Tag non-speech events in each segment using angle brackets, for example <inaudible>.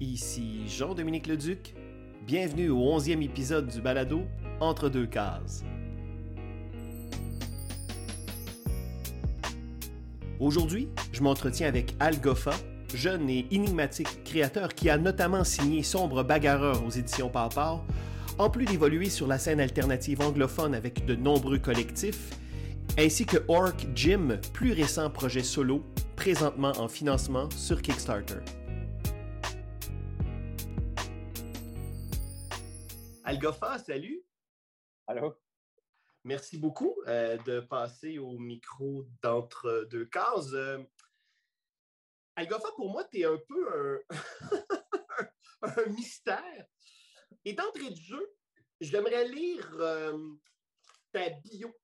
Ici Jean-Dominique Leduc. Bienvenue au 11e épisode du balado Entre deux cases. Aujourd'hui, je m'entretiens avec Al Goffa, jeune et énigmatique créateur qui a notamment signé Sombre Bagarreur aux éditions Pawpaw, en plus d'évoluer sur la scène alternative anglophone avec de nombreux collectifs, ainsi que Orc Jim, plus récent projet solo, présentement en financement sur Kickstarter. Algofa, salut! Allô? Merci beaucoup euh, de passer au micro d'entre deux cases. Euh, Algofa, pour moi, tu es un peu un, <laughs> un mystère. Et d'entrée de jeu, j'aimerais lire euh, ta bio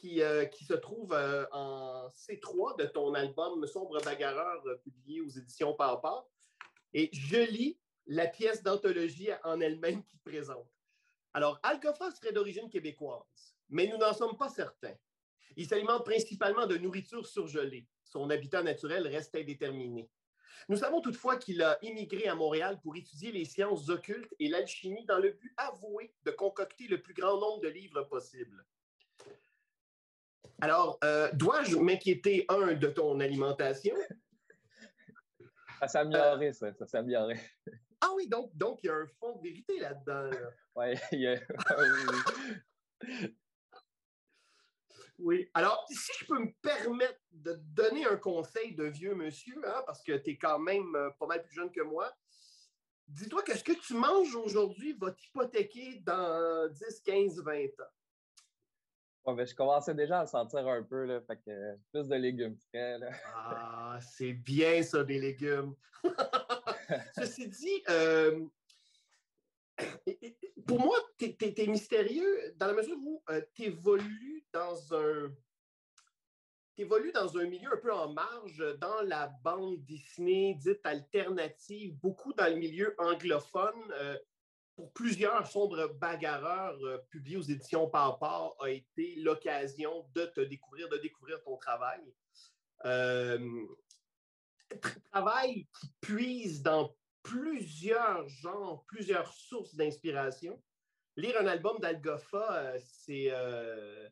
qui, qui, se trouve en C3 de ton album Sombre Bagarreur, publié aux éditions Papa. Et je lis la pièce d'anthologie en elle-même qui présente. Alors, Alcofa serait d'origine québécoise, mais nous n'en sommes pas certains. Il s'alimente principalement de nourriture surgelée. Son habitat naturel reste indéterminé. Nous savons toutefois qu'il a immigré à Montréal pour étudier les sciences occultes et l'alchimie dans le but avoué de concocter le plus grand nombre de livres possible. Alors, euh, dois-je m'inquiéter, un, de ton alimentation? Ça s'est amélioré, ça. Ça. Ah oui, donc, donc il y a un fond de vérité là-dedans. <laughs> Oui, il y a... Oui. Alors, si je peux me permettre de donner un conseil de vieux monsieur, hein, parce que tu es quand même euh, pas mal plus jeune que moi, dis-toi que ce que tu manges aujourd'hui va t'hypothéquer dans 10, 15, 20 ans. Ouais, je commençais déjà à sentir un peu, là, fait que plus de légumes frais. Là. Ah, c'est bien ça, des légumes. <laughs> Ceci dit, euh, pour moi, tu es, mystérieux dans la mesure où euh, tu évolues dans un. dans un milieu un peu en marge, dans la bande dessinée dite alternative, beaucoup dans le milieu anglophone. Euh, pour plusieurs sombres bagarreurs publiés aux éditions Papa a été l'occasion de te découvrir, de découvrir ton travail. Travail qui puise dans plusieurs genres, plusieurs sources d'inspiration. Lire un album d'Algofa, euh, euh,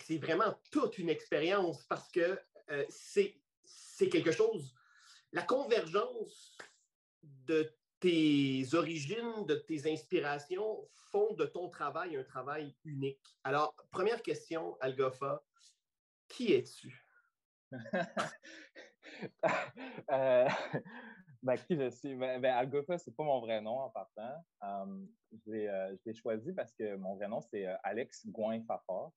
c'est vraiment toute une expérience parce que euh, c'est quelque chose, la convergence de tes origines, de tes inspirations font de ton travail un travail unique. Alors, première question, Algofa, qui es-tu? <laughs> <laughs> Ben, qui je suis? Ben, ben Algofa, c'est pas mon vrai nom en partant. Um, je l'ai choisi parce que mon vrai nom, c'est euh, Alex Gouin Fafard.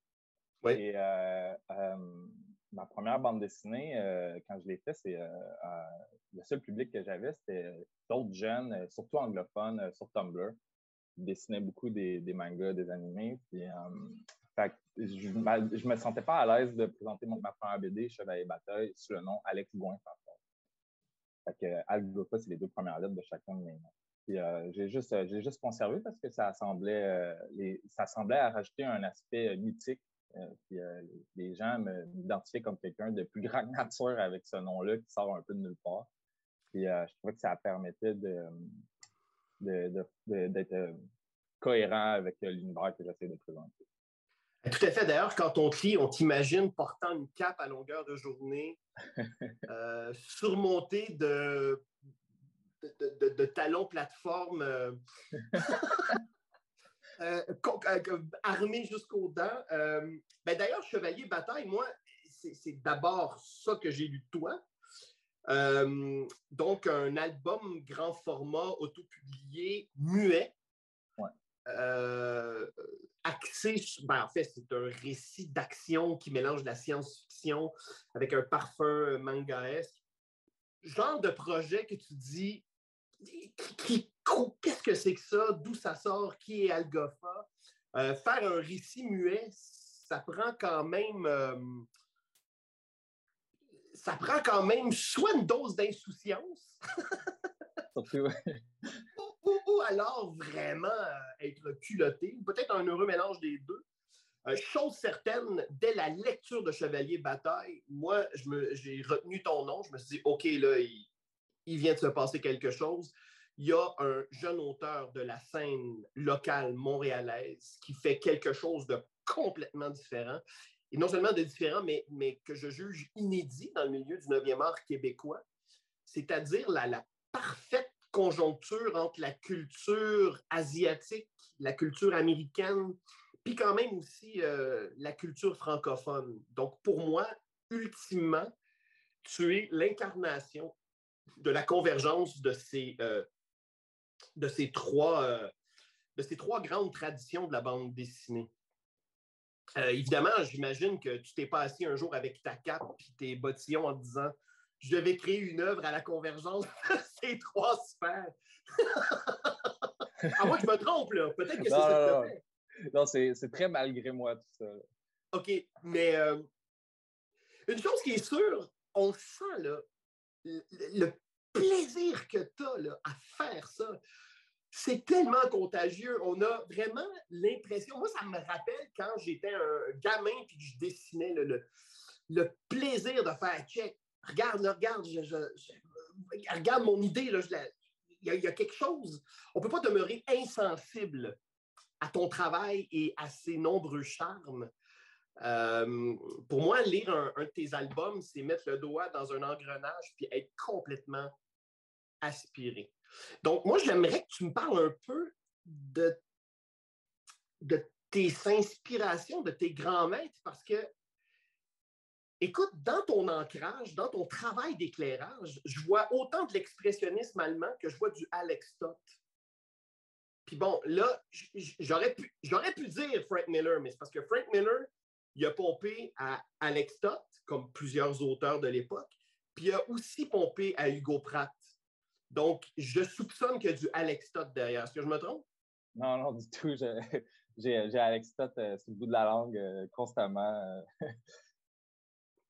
Oui. Et euh, um, ma première bande dessinée, euh, quand je l'ai fait, c'est le seul public que j'avais, c'était d'autres jeunes, surtout anglophones, sur Tumblr. Ils dessinaient beaucoup des, des mangas, des animés. Puis, um, je ne me sentais pas à l'aise de présenter ma première BD, Chevalier Bataille, sous le nom Alex Gouin Fafard. Fait que Algofa, c'est les deux premières lettres de chacun de mes noms. Euh, j'ai juste, euh, j'ai juste conservé parce que ça semblait, euh, ça semblait rajouter un aspect mythique. puis les gens m'identifiaient comme quelqu'un de plus grande nature avec ce nom-là qui sort un peu de nulle part. Puis je trouvais que ça permettait de, d'être cohérent avec l'univers que j'essaie de présenter. Tout à fait. D'ailleurs, quand on crie, on t'imagine portant une cape à longueur de journée, <laughs> euh, surmonté de, de, talons plateforme, <laughs> euh, euh, armé jusqu'aux dents. Ben, D'ailleurs, Chevalier Bataille, moi, c'est d'abord ça que j'ai lu de toi. donc, un album grand format, autopublié, muet. Euh, axé, ben, en fait, c'est un récit d'action qui mélange la science-fiction avec un parfum mangaesque. Genre de projet que tu dis, qu'est-ce que c'est que ça? D'où ça sort? Qui est Algofa? Euh, faire un récit muet, ça prend quand même. Euh, ça prend quand même soit une dose d'insouciance. Ou, alors vraiment euh, être culotté, ou peut-être un heureux mélange des deux. Euh, chose certaine, dès la lecture de Chevalier Bataille, moi, j'ai retenu ton nom. Je me suis dit, OK, là, il vient de se passer quelque chose. Il y a un jeune auteur de la scène locale montréalaise qui fait quelque chose de complètement différent. Et non seulement de différent, mais, que je juge inédit dans le milieu du 9e art québécois, c'est-à-dire la parfaite conjoncture entre la culture asiatique, la culture américaine, puis quand même aussi euh, la culture francophone. Donc, pour moi, ultimement, tu es l'incarnation de la convergence de ces, euh, de ces, trois, euh, de ces trois grandes traditions de la bande dessinée. évidemment, j'imagine que tu t'es pas assis un jour avec ta cape et tes bottillons en disant je vais créer une œuvre à la convergence <laughs> de ces trois sphères. à <laughs> moi, je me trompe, là. Peut-être que c'est ça que fait. Non, c'est très malgré moi, tout ça. OK, mais euh, une chose qui est sûre, on sent là, le, plaisir que tu as à faire ça. C'est tellement contagieux. On a vraiment l'impression. Moi, ça me rappelle quand j'étais un gamin et que je dessinais le, le plaisir de faire check regarde, regarde, regarde mon idée, il, y a, quelque chose. On ne peut pas demeurer insensible à ton travail et à ses nombreux charmes. Euh, pour moi, lire un, de tes albums, c'est mettre le doigt dans un engrenage puis être complètement aspiré. Donc, moi, j'aimerais que tu me parles un peu de, de tes inspirations, de tes grands maîtres, parce que Écoute, dans ton ancrage, dans ton travail d'éclairage, je vois autant de l'expressionnisme allemand que je vois du Alex Stott. Puis bon, là, j'aurais pu, pu dire Frank Miller, mais c'est parce que Frank Miller, il a pompé à Alex Stott, comme plusieurs auteurs de l'époque, puis il a aussi pompé à Hugo Pratt. Donc, je soupçonne qu'il y a du Alex Stott derrière. Est-ce que je me trompe? Non, non, du tout. J'ai Alex Stott euh, sur le bout de la langue euh, constamment. Euh.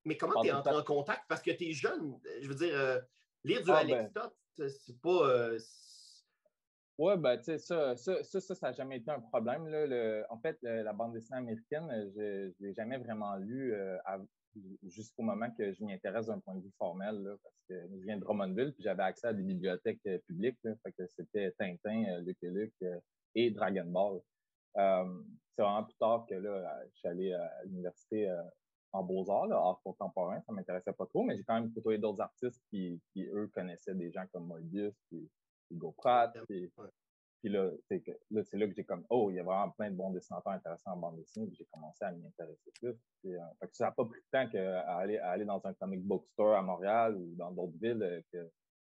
Mais comment tu es entré en contact? Parce que tu es jeune. Je veux dire, euh, lire du ah, Alex ben. c'est pas. Euh, oui, ben, tu sais, ça, ça, ça, ça n'a jamais été un problème. Là. en fait, la bande dessinée américaine, je ne l'ai jamais vraiment lu euh, jusqu'au moment que je m'y intéresse d'un point de vue formel, là, parce que je viens de Drummondville, puis j'avais accès à des bibliothèques publiques. fait que c'était Tintin, Lucky Luke et Dragon Ball. c'est vraiment plus tard que là, je suis allé à l'université en beaux-arts, art contemporain, ça ne m'intéressait pas trop, mais j'ai quand même côtoyé d'autres artistes qui, qui, eux, connaissaient des gens comme Moebius, puis Hugo Pratt, puis, puis là, c'est là, là, que j'ai comme, oh, il y a vraiment plein de bons dessinateurs intéressants en bande dessinée, puis j'ai commencé à m'y intéresser plus. Puis, euh, ça n'a pas pris de temps qu'à aller, à aller dans un comic book store à Montréal ou dans d'autres villes euh, que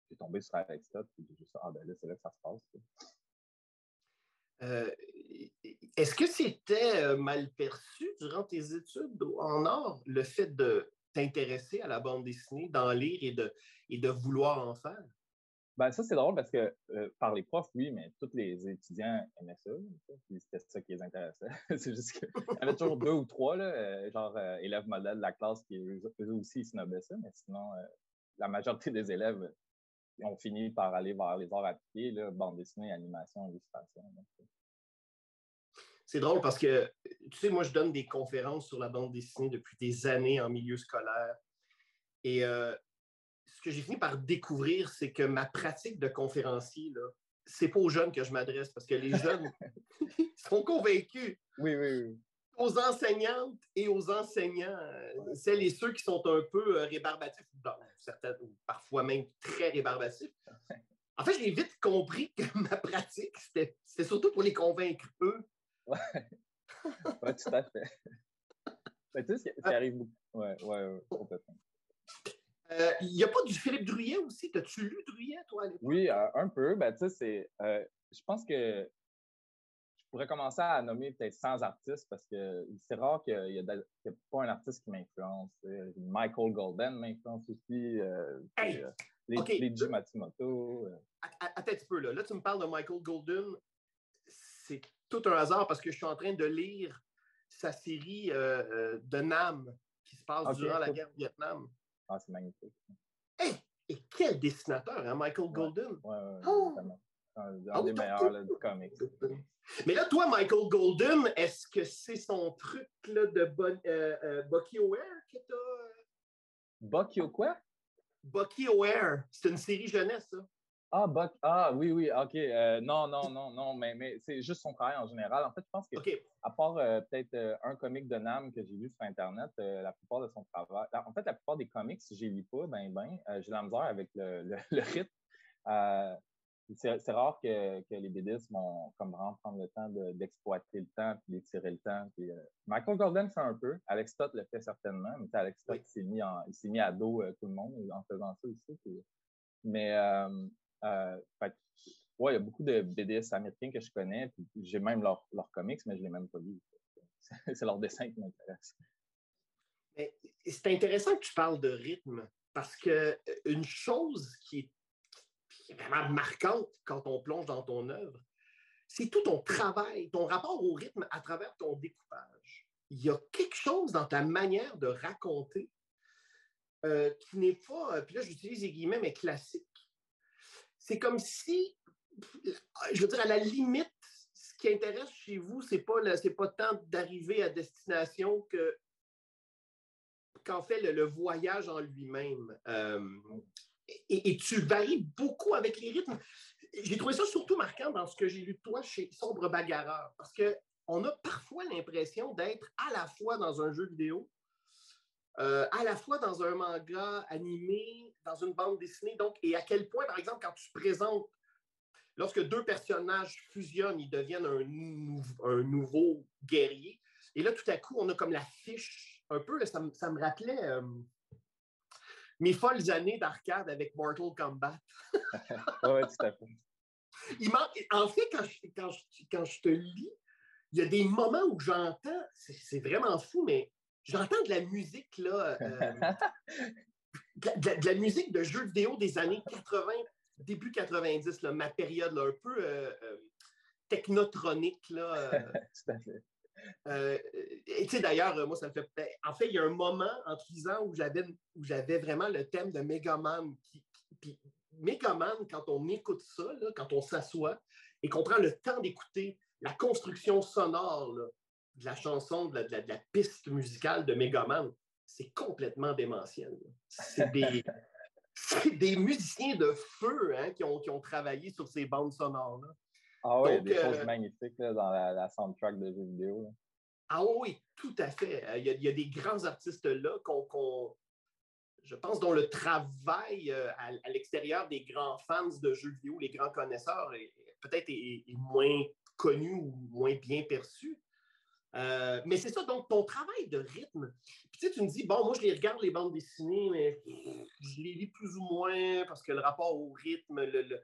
j'ai tombé sur Alex Stott, puis j'ai juste, ah ben là, c'est là que ça se passe. Euh, est-ce que c'était euh, mal perçu durant tes études en art, le fait de t'intéresser à la bande dessinée, d'en lire et de, et de vouloir en faire? Ben, ça, c'est drôle parce que euh, par les profs, oui, mais tous les étudiants aimaient ça. C'était ça qui les intéressait. <laughs> c'est juste qu'il y avait toujours deux ou trois, là, genre élèves modèles de la classe qui eux, aussi snobaient ça, mais sinon, la majorité des élèves ont fini par aller vers les arts appliqués, bande dessinée, animation, illustration. C'est drôle parce que, tu sais, moi, je donne des conférences sur la bande dessinée depuis des années en milieu scolaire. Et euh, ce que j'ai fini par découvrir, c'est que ma pratique de conférencier, là, c'est pas aux jeunes que je m'adresse parce que les <laughs> jeunes sont convaincus. Oui, oui, oui aux enseignantes et aux enseignants, celles et ceux qui sont un peu euh, rébarbatifs, ou parfois même très rébarbatifs. En fait, j'ai vite compris que <laughs> ma pratique, c'était surtout pour les convaincre eux. Oui, <laughs> ouais, tout à fait. Mais tu sais, ce qui ah. arrive beaucoup. Oui, oui, ouais, complètement. Euh, il n'y a pas du Philippe Druyet aussi? T'as-tu lu Druyet, toi, à l'époque? Oui, un peu. Ben, tu sais, c'est. je pense que je pourrais commencer à nommer peut-être 100 artistes parce que c'est rare qu'il n'y ait, pas un artiste qui m'influence. Michael Golden m'influence aussi. Euh, euh, les, okay. Matsumoto. Euh. Attends un petit peu, là. Là, tu me parles de Michael Golden. C'est tout un hasard parce que je suis en train de lire sa série de Nam qui se passe durant la guerre du Vietnam. Ah, c'est magnifique. Hey! Et quel dessinateur, hein, Michael Golden! Oui, ouais, oh! un, ah des meilleurs du comics. Mais là, toi, Michael Golden, est-ce que c'est son truc là, de bon, euh, euh, Bucky O'Hare que t'as? Bucky quoi? Bucky O'Hare. C'est une série jeunesse, ça. Ah, Buck, ah oui, oui, OK. Euh, non, non, non, non, mais, mais c'est juste son travail en général. En fait, je pense que, à part euh, peut-être euh, un comic de Nam que j'ai lu sur Internet, la plupart de son travail, en fait, la plupart des comics, je les lis pas, ben, ben, j'ai la misère avec le, le, <laughs> rythme. c'est rare que, que les BDs vont comme vraiment prendre le temps d'exploiter le temps et d'étirer le temps. Michael Gordon fait un peu, Alex Stott le fait certainement, mais Alex Stott s'est mis, mis à dos tout le monde en faisant ça aussi. mais euh, ouais, il y a beaucoup de BDS américains que je connais, j'ai même leurs comics, mais je ne l'ai même pas lu. <laughs> C'est leur dessin qui m'intéresse. C'est intéressant que tu parles de rythme, parce que euh, une chose qui est vraiment marquante quand on plonge dans ton œuvre, c'est tout ton travail, ton rapport au rythme à travers ton découpage. Il y a quelque chose dans ta manière de raconter euh, qui n'est pas, puis là j'utilise les guillemets, mais classique c'est comme si, je veux dire, à la limite, ce qui intéresse chez vous, c'est pas, pas tant d'arriver à destination que qu'en fait le, voyage en lui-même. Euh, et, tu varies beaucoup avec les rythmes. J'ai trouvé ça surtout marquant dans ce que j'ai lu de toi chez Sombre Bagarreur, parce qu'on a parfois l'impression d'être à la fois dans un jeu vidéo, euh, à la fois dans un manga animé, dans une bande dessinée. Donc, et à quel point, par exemple, quand tu présentes, lorsque deux personnages fusionnent, ils deviennent un, nouveau guerrier. Et là, tout à coup, on a comme la fiche, un peu, ça, me rappelait euh, mes folles années d'arcade avec Mortal Kombat. <laughs> oui, tout à fait. Il en fait, quand je, quand je te lis, il y a des moments où j'entends, c'est vraiment fou, mais j'entends de la musique, là, euh, <laughs> de, la musique de jeux vidéo des années 80, début 90, là, ma période un peu euh, euh, technotronique. Là, <laughs> Tout à fait. et tu sais, d'ailleurs, moi, ça me fait. Ben, en fait, il y a un moment en 10 ans où j'avais, où j'avais vraiment le thème de Megaman. Qui, puis Megaman, quand on écoute ça, là, quand on s'assoit et qu'on prend le temps d'écouter la construction sonore, là, de la chanson, de la, piste musicale de Megaman, c'est complètement démentiel. C'est des, <laughs> des, musiciens de feu hein, qui, ont, qui, ont, travaillé sur ces bandes sonores-là. Ah oui, il y a des choses euh, magnifiques dans la, soundtrack de jeux vidéo. Ah oui, tout à fait. Euh, il y a, des grands artistes là qu'on, je pense, dont le travail euh, à, l'extérieur des grands fans de jeux vidéo, les grands connaisseurs, peut-être est, moins connu ou moins bien perçu. Euh, mais c'est ça, donc ton travail de rythme. tu sais, tu me dis, bon, moi, je les regarde, les bandes dessinées, mais je les lis plus ou moins parce que le rapport au rythme, le.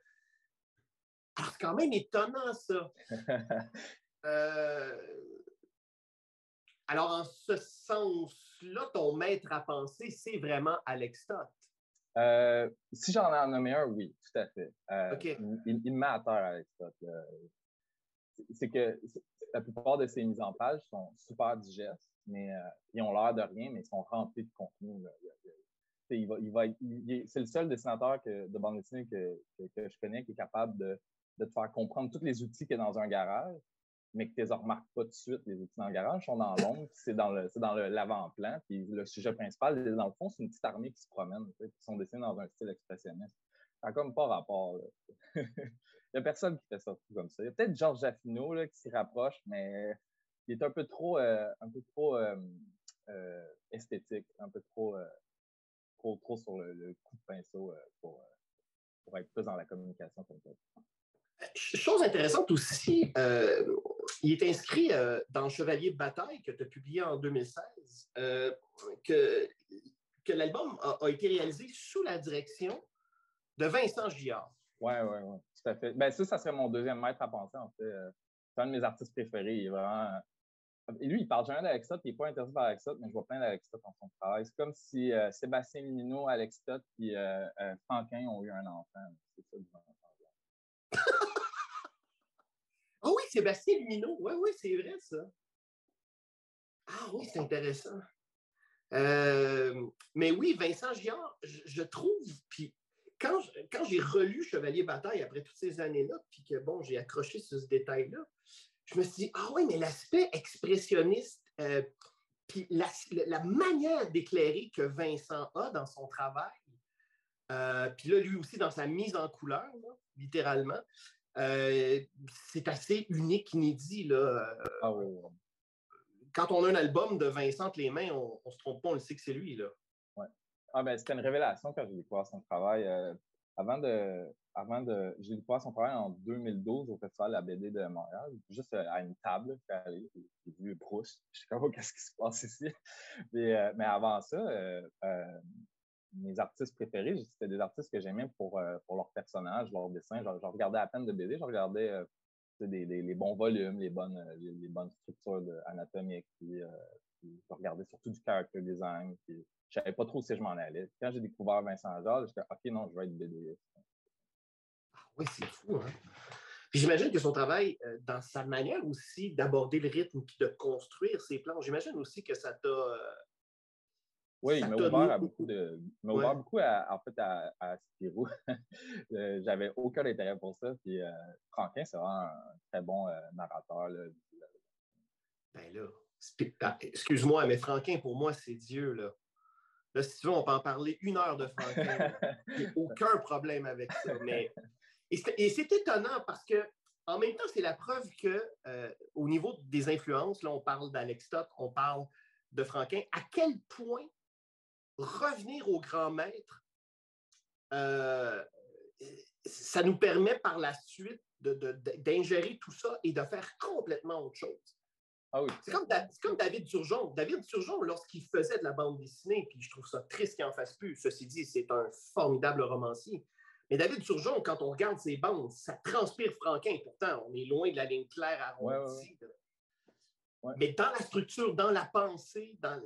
Ah, c'est quand même étonnant, ça. <laughs> Euh, alors, en ce sens-là, ton maître à penser, c'est vraiment Alex Stott. Euh, si j'en ai nommé un, oui, tout à fait. Il, il, met à terre, Alex Stott. C'est que la plupart de ces mises en page sont super digestes, mais euh, ils ont l'air de rien, mais ils sont remplis de contenu. c'est le seul dessinateur de bande dessinée que, je connais qui est capable de, te faire comprendre tous les outils qu'il y a dans un garage, mais que tu ne les remarques pas tout de suite, les outils dans le garage sont dans l'ombre, c'est dans le dans l'avant-plan. Le sujet principal, dans le fond, c'est une petite armée qui se promène, qui sont dessinés dans un style expressionniste. Ça n'a comme pas rapport. <laughs> N'y a personne qui fait ça comme ça. Il y a peut-être Georges Jaffino là, qui s'y rapproche, mais il est un peu trop, euh, un peu trop euh, euh, esthétique, un peu trop, trop, sur le, coup de pinceau pour, pour, être plus dans la communication comme ça. Chose intéressante aussi, il est inscrit dans Chevalier de bataille que tu as publié en 2016, que, l'album a, a, été réalisé sous la direction de Vincent Giard. Oui, oui, oui, tout à fait. Ben, ça, ça serait mon deuxième maître à penser, en fait. Euh, c'est un de mes artistes préférés. Il est vraiment. Et lui, il parle jamais d'Alex Stott, il n'est pas intéressé par Alex mais je vois plein d'Alex Stott dans son travail. C'est comme si euh, Sébastien Minino, Alex et euh, Franquin ont eu un enfant. C'est ça, <laughs> Ah oui, Sébastien Minot. Oui, oui, c'est vrai, ça. Ah oui, c'est intéressant. mais oui, Vincent Giard, je, je trouve, puis quand, j'ai relu Chevalier Bataille après toutes ces années-là, puis que bon, j'ai accroché sur ce détail-là, je me suis dit, ah oui, mais l'aspect expressionniste, euh, puis la, manière d'éclairer que Vincent a dans son travail, Euh, puis là, lui aussi, dans sa mise en couleur, littéralement, euh, c'est assez unique, inédit. Là. Ah Quand on a un album de Vincent les mains, on ne se trompe pas, on le sait que c'est lui. Là. Ah, ben, c'était une révélation quand j'ai découvert son travail. avant de, avant de. J'ai découvert son travail en 2012 au Festival de la BD de Montréal, juste euh, à une table. J'ai vu Proust. <laughs> Je sais pas qu'est-ce qui se passe ici. Euh, mais, avant ça, euh, mes artistes préférés, c'était des artistes que j'aimais pour, pour leur personnage, leur dessin. Je, regardais à peine de BD, je regardais les bons volumes, les bonnes, les, bonnes structures anatomiques. Je regardais surtout du character design. Puis, je savais pas trop si je m'en allais. Quand j'ai découvert Vincent Jacques, j'étais OK, non, je vais être BD. Oui, c'est fou. Hein? j'imagine que son travail, euh, dans sa manière aussi d'aborder le rythme et de construire ses plans, j'imagine aussi que ça t'a. Euh, oui, il m'a ouvert à beaucoup de. Il m'a ouvert beaucoup à, en fait à, à Spirou. <laughs> Euh, j'avais aucun intérêt pour ça. Puis Franquin, c'est vraiment un très bon narrateur. Là. Ben là, excuse-moi, mais Franquin, pour moi, c'est Dieu, là. Là, si tu veux, on peut en parler une heure de Franquin. <laughs> Aucun problème avec ça. Mais et c'est étonnant parce que en même temps, c'est la preuve que euh, au niveau des influences, là, on parle d'Alex on parle de Franquin, à quel point revenir au grand maître, euh, ça nous permet par la suite d'ingérer tout ça et de faire complètement autre chose. Ah c'est comme, comme, David Turgeon. David Turgeon, lorsqu'il faisait de la bande dessinée, puis je trouve ça triste qu'il en fasse plus, ceci dit, c'est un formidable romancier. Mais David Surgeon, quand on regarde ses bandes, ça transpire Franquin. Pourtant, on est loin de la ligne claire arrondie. Mais dans la structure, dans la pensée, dans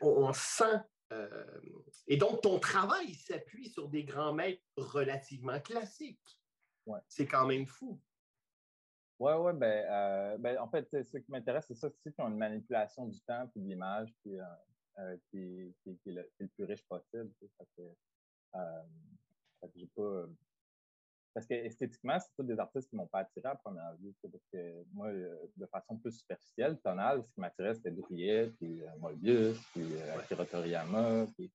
on, sent. Euh, et donc, ton travail s'appuie sur des grands maîtres relativement classiques. C'est quand même fou. Oui, oui, ben, euh, ben, en fait, ce qui m'intéresse, c'est ça, c'est qu'ils ont une manipulation du temps et de l'image qui, euh, qui, est le, plus riche possible. Euh, parce que esthétiquement, c'est tous des artistes qui m'ont pas attiré à première vue. Parce que moi, euh, de façon plus superficielle, tonale, ce qui m'attirait, c'était Drouillet, puis euh, Moebius, puis Akira Toriyama, puis,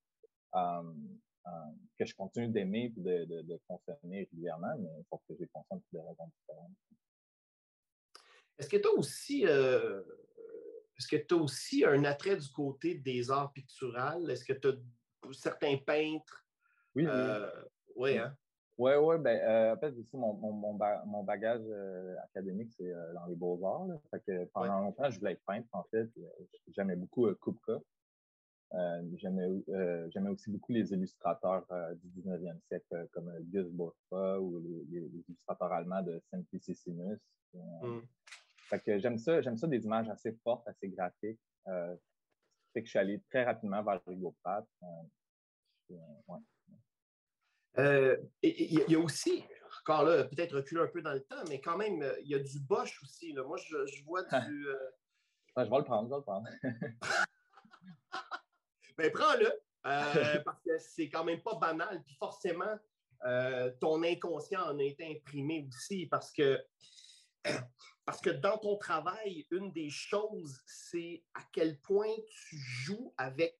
que je continue d'aimer et de, de, consommer régulièrement, mais il faut que j'ai consomme pour des raisons différentes. Est-ce que tu as aussi est-ce que tu as aussi un attrait du côté des arts picturales? Est-ce que tu as certains peintres? Oui, oui, hein? Oui, oui. Ben, euh, en fait, mon, mon, mon, bagage euh, académique, c'est euh, dans les beaux-arts. Fait que pendant longtemps, je voulais être peintre, en fait. J'aimais beaucoup Kupka. J'aimais aussi beaucoup les illustrateurs du 19e siècle, comme Gus Boffa ou les, illustrateurs allemands de Simplicissimus. Mm. Fait que j'aime ça, j'aime ça des images assez fortes, assez graphiques. fait que je suis allé très rapidement vers Hugo Pratt. ouais. Euh, il y a aussi, encore là, peut-être reculer un peu dans le temps, mais quand même, il y a du Bosch aussi. Là. Moi, je, vois du. Euh, je vais le prendre, je vais le prendre. <laughs> ben, prends-le, euh, <laughs> parce que c'est quand même pas banal. Puis forcément, ton inconscient en est imprimé aussi, parce que. Parce que dans ton travail, une des choses, c'est à quel point tu joues avec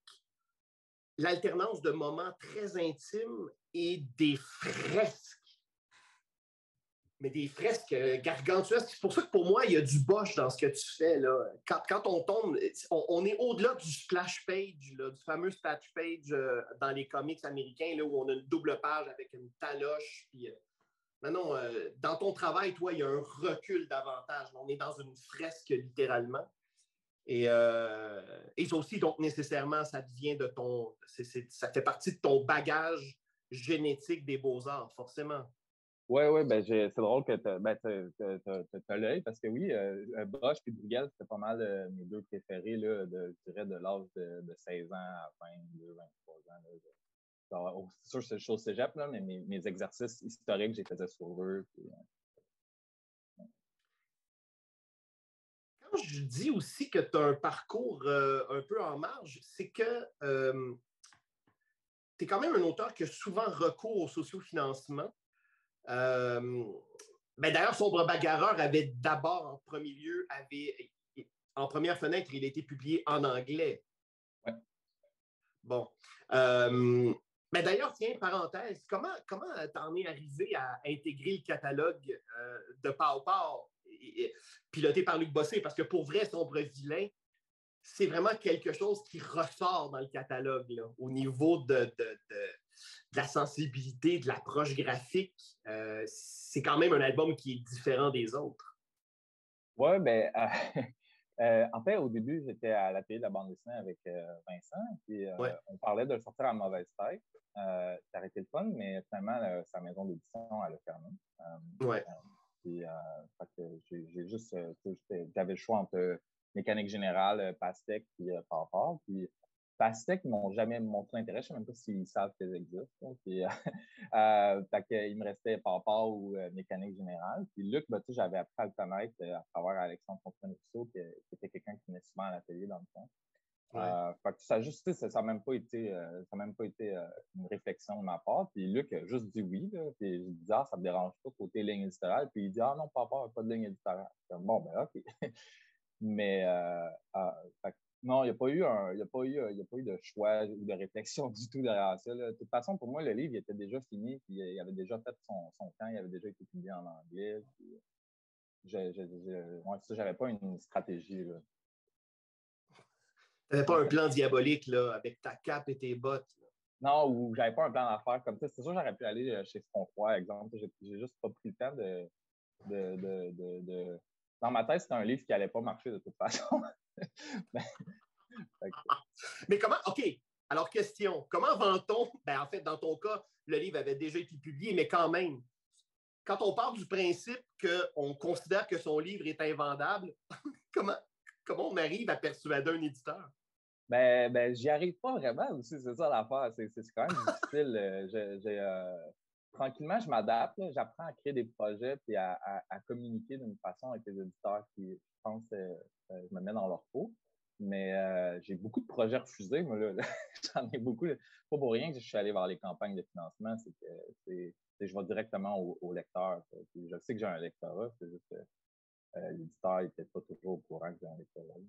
l'alternance de moments très intimes et des fresques. Mais des fresques euh, gargantuesques. C'est pour ça que pour moi, il y a du bosch dans ce que tu fais. Là. Quand, quand on tombe, on, est au-delà du splash page, du fameux splash page euh, dans les comics américains, là, où on a une double page avec une taloche. Puis, euh, non, dans ton travail, toi, il y a un recul davantage. On est dans une fresque littéralement. Et, et aussi, donc, nécessairement, ça devient de ton. ça fait partie de ton bagage génétique des beaux-arts, forcément. Oui, oui, ben c'est drôle que tu ben, as, l'œil parce que oui, euh, euh, et Bruegel, c'était pas mal euh, mes deux préférés, là, je dirais, de l'âge de, 16 ans à 22, 23 ans. C'est sûr, c'est chose cégep, là, mais mes, exercices historiques, j'ai faisais sur eux. Quand je dis aussi que tu as un parcours un peu en marge, c'est que tu es quand même un auteur qui a souvent recours au sociofinancement. Euh, ben D'ailleurs, Sombre Bagarreur avait d'abord, en premier lieu, avait, en première fenêtre, il a été publié en anglais. Bon. Euh, Mais d'ailleurs, tiens, parenthèse, comment comment t'en es arrivé à intégrer le catalogue euh, de Pau piloté par Luc Bossé? Parce que pour vrai, Sombre Vilain, c'est vraiment quelque chose qui ressort dans le catalogue au niveau de, la sensibilité, de l'approche graphique. Euh, c'est quand même un album qui est différent des autres. Oui, bien, Euh, en fait, au début, j'étais à l'atelier de la bande dessinée avec euh, Vincent, puis euh, on parlait de le sortir à mauvaise tête. ça aurait été le fun, mais finalement, sa maison d'édition, elle a fermé. ouais. puis, j'ai juste, j'avais le choix entre mécanique générale, Pastèque, puis Farfar. Puis Pastèque, ils m'ont jamais montré l'intérêt. Je ne sais même pas s'ils savent qu'elles existent. Puis, euh, <laughs> il me restait Papa ou euh, mécanique générale. Puis Luc, ben, j'avais appris à le connaître euh, à travers Alexandre Fontaine-Rousseau, qui, qui, était quelqu'un qui venait souvent à l'atelier dans le. Euh, fait que ça juste, ça n'a même pas été, ça même pas été une réflexion de ma part. Puis Luc a juste dit oui. Là, puis je dit ah, ça me dérange pas côté ligne éditoriale. Puis il dit ah non, papa, pas de ligne éditoriale. Bon, ben ok. <laughs> Mais euh, non, il n'y a, pas eu un, a, pas eu, a pas eu de choix ou de réflexion <laughs> du tout derrière ça. De toute façon, pour moi, le livre il était déjà fini, puis il avait déjà fait son, son temps, il avait déjà été publié en anglais. je n'avais pas une stratégie. Tu n'avais pas un plan diabolique là, avec ta cape et tes bottes. Non, ou j'avais pas un plan d'affaires comme ça. C'est sûr j'aurais pu aller euh, chez Froid, exemple. J'ai juste pas pris le temps de, de, de, de... Dans ma tête, c'était un livre qui n'allait pas marcher de toute façon. <laughs> Mais comment, OK, alors question, comment vend-on, ben en fait, dans ton cas, le livre avait déjà été publié, mais quand même, quand on part du principe qu'on considère que son livre est invendable, <laughs> comment, comment on arrive à persuader un éditeur? Ben, ben j'y arrive pas vraiment aussi, c'est ça l'affaire. C'est, quand même difficile. Euh, euh, tranquillement, je m'adapte. J'apprends à créer des projets et à, communiquer d'une façon avec les éditeurs qui, je pense, euh, je me mets dans leur peau. Mais euh, j'ai beaucoup de projets refusés, moi, là. <laughs> J'en ai beaucoup. Pas pour rien que je suis allé voir les campagnes de financement, c'est que je vais directement au, lecteur. Je sais que j'ai un lectorat, c'est juste que euh, l'éditeur n'était pas toujours au courant que j'ai un lectorat.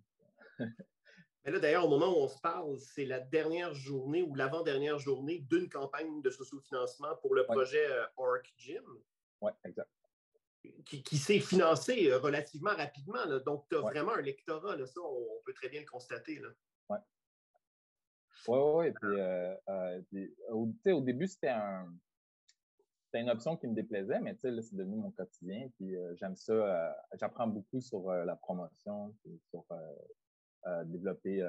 Mais là, d'ailleurs, au moment où on se parle, c'est la dernière journée ou l'avant-dernière journée d'une campagne de socio-financement pour le projet euh, Orc Gym. Oui, exact qui, s'est financé euh, relativement rapidement. Donc, tu as vraiment un lectorat. Là, ça, on, peut très bien le constater. Oui. Oui, oui. Puis, euh, euh, au, début, c'était un, une option qui me déplaisait, mais c'est devenu mon quotidien. Puis j'aime ça. J'apprends beaucoup sur la promotion, sur développer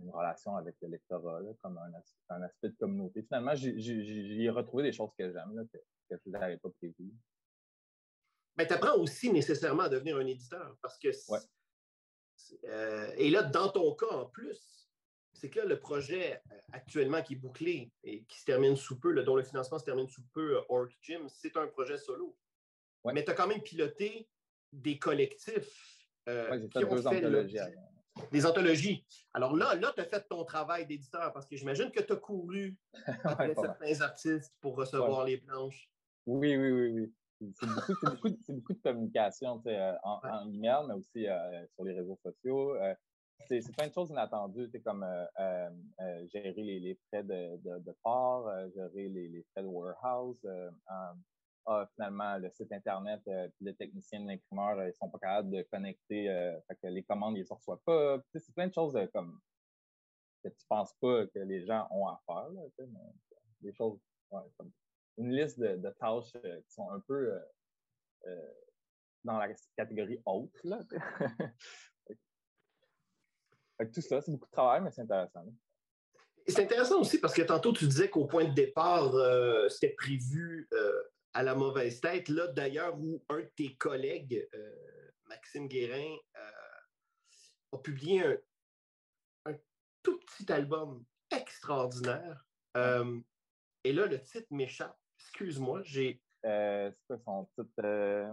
une relation avec le lectorat comme un, aspect de communauté. Finalement, j'ai retrouvé des choses que j'aime, que, que je n'avais pas prévues mais tu apprends aussi nécessairement à devenir un éditeur parce que. Euh, et là, dans ton cas en plus, c'est que là, le projet euh, actuellement qui est bouclé et qui se termine sous peu, dont le financement se termine sous peu, euh, Orc Gym, c'est un projet solo. Mais tu as quand même piloté des collectifs qui ont fait des anthologies. Alors là, là tu as fait ton travail d'éditeur parce que j'imagine que tu as couru <laughs> après certains artistes pour recevoir les planches. Oui, oui, oui, oui c'est beaucoup, <laughs> beaucoup, de communication euh, en, en, email, mais aussi euh, sur les réseaux sociaux. Euh, c'est plein de choses inattendues, comme gérer les, frais de, de, port, gérer les, frais de warehouse. Finalement, le site Internet, puis le technicien l'imprimeur, ils sont pas capables de connecter, fait que les commandes, ils ne reçoivent pas. C'est plein de choses comme que tu penses pas que les gens ont à faire. des choses comme une liste de, tâches euh, qui sont un peu euh, euh, dans la catégorie autre. <laughs> Tout ça, c'est beaucoup de travail, mais c'est intéressant. C'est intéressant aussi parce que tantôt, tu disais qu'au point de départ, c'était prévu à la mauvaise tête. Là, d'ailleurs, où un de tes collègues, Maxime Guérin, a publié un, un, tout petit album extraordinaire. et là, le titre m'échappe. Excuse-moi, j'ai. Euh, c'est quoi son titre? Euh,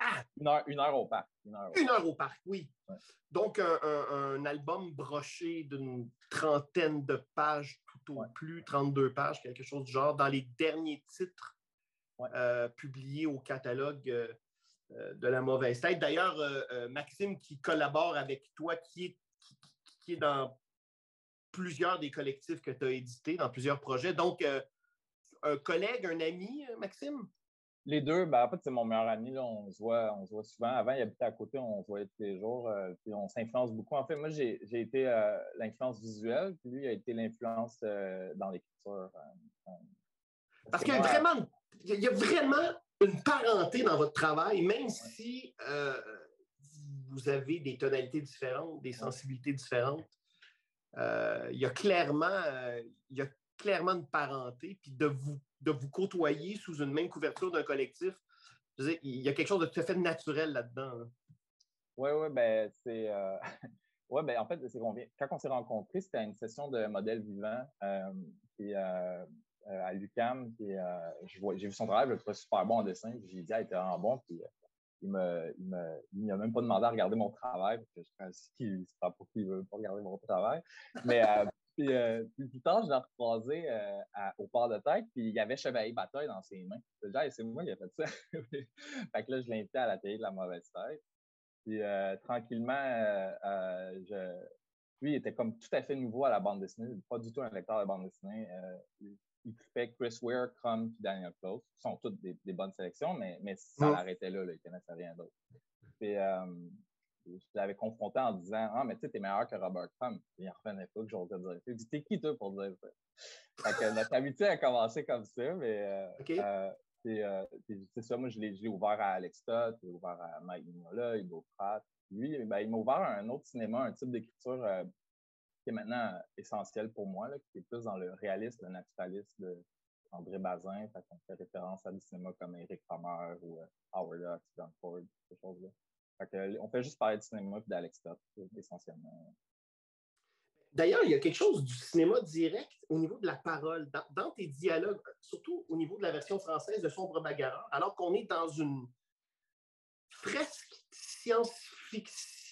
ah! Une heure, une heure, au parc. Une heure au, parc, oui. Donc, un, album broché d'une trentaine de pages tout au plus, 32 pages, quelque chose du genre, dans les derniers titres euh, publiés au catalogue de La Mauvaise Tête. D'ailleurs, Maxime, qui collabore avec toi, qui est, qui, est dans plusieurs des collectifs que tu as édités, dans plusieurs projets. Donc, un collègue, un ami, Maxime? Les deux, ben, en fait, c'est mon meilleur ami. Là, on, se voit, on se voit souvent. Avant, il habitait à côté, on se voyait tous les jours. Euh, puis on s'influence beaucoup. En fait, moi, j'ai été euh, l'influence visuelle, puis lui a été l'influence euh, dans l'écriture. parce qu'il y a vraiment, il y a vraiment une parenté dans votre travail, même si vous avez des tonalités différentes, des sensibilités différentes. il y a clairement, il y a clairement une parenté, puis de vous de vous côtoyer sous une même couverture d'un collectif. il y a quelque chose de tout à fait naturel là-dedans. Oui, oui, ben c'est. Euh, <laughs> oui, ben en fait, c'est qu'on vient... quand on s'est rencontrés, c'était une session de modèle vivant euh, euh, à l'UCAM. j'ai vu son travail, je le trouvais super bon en dessin. J'ai dit, ah, il était vraiment bon. Puis, il ne il m'a même pas demandé à regarder mon travail, parce que je pense qu'il pas pourquoi il veut pas regarder mon travail. Mais <laughs> puis, euh, plus tard, je l'ai recroisé euh, au port de tête, puis il y avait Chevalier Bataille dans ses mains. Je c'est moi qui ai fait ça. <laughs> fait que là, je l'ai invité à la de la mauvaise tête. Puis euh, tranquillement, lui, il était comme tout à fait nouveau à la bande dessinée, pas du tout un lecteur de bande dessinée. Il fait Chris Ware, Crumb puis Daniel Close, qui sont toutes des, bonnes sélections, mais, mais ça l'arrêtait là, là, il ne connaissait rien d'autre. Puis, je l'avais confronté en disant Ah, mais tu sais, t'es meilleur que Robert Crumb. Il en revenait pas que j'osais dire. Il dit T'es qui toi pour dire ça? Fait que notre amitié a commencé comme ça, mais euh, euh, euh, c'est ça, moi je l'ai ouvert à Alex Stott, je l'ai ouvert à Mike Mignola, Hugo Pratt. Lui, ben, il m'a ouvert un autre cinéma, un type d'écriture qui est maintenant essentiel pour moi, là, qui est plus dans le réalisme, le naturalisme André Bazin. Fait qu'on fait référence à du cinéma comme Eric Romer ou Howard Hawks, John Ford, ces choses-là on fait juste parler de cinéma et d'Alex Top, essentiellement. D'ailleurs, il y a quelque chose du cinéma direct au niveau de la parole, dans, tes dialogues, surtout au niveau de la version française de Sombre Bagarre, alors qu'on est dans une fresque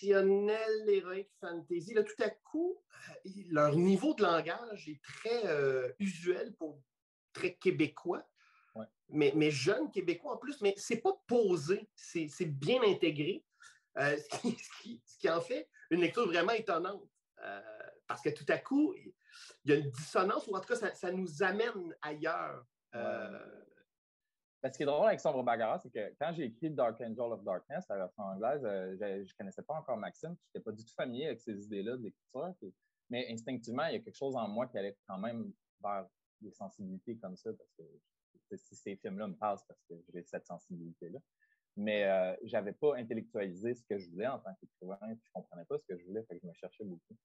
science-fictionnelle, héroïque, fantasy. Là, tout à coup, euh, leur niveau de langage est très euh, usuel pour très québécois mais, mais jeune québécois en plus, mais c'est pas posé, c'est bien intégré. Euh, <laughs> ce, qui, en fait une lecture vraiment étonnante. Euh, parce que tout à coup, il y a une dissonance, ou en tout cas, ça, nous amène ailleurs. Euh... Ce qui est drôle avec Sombre Bagarre, c'est que quand j'ai écrit Dark Angel of Darkness, la version anglaise, euh, je ne connaissais pas encore Maxime, je n'étais pas du tout familier avec ces idées-là d'écriture. Mais instinctivement, il y a quelque chose en moi qui allait quand même vers des sensibilités comme ça, parce que si ces films-là me passent, parce que j'ai cette sensibilité-là. Mais euh, je n'avais pas intellectualisé ce que je voulais en tant qu'écrivain, puis je ne comprenais pas ce que je voulais, fait que je me cherchais beaucoup.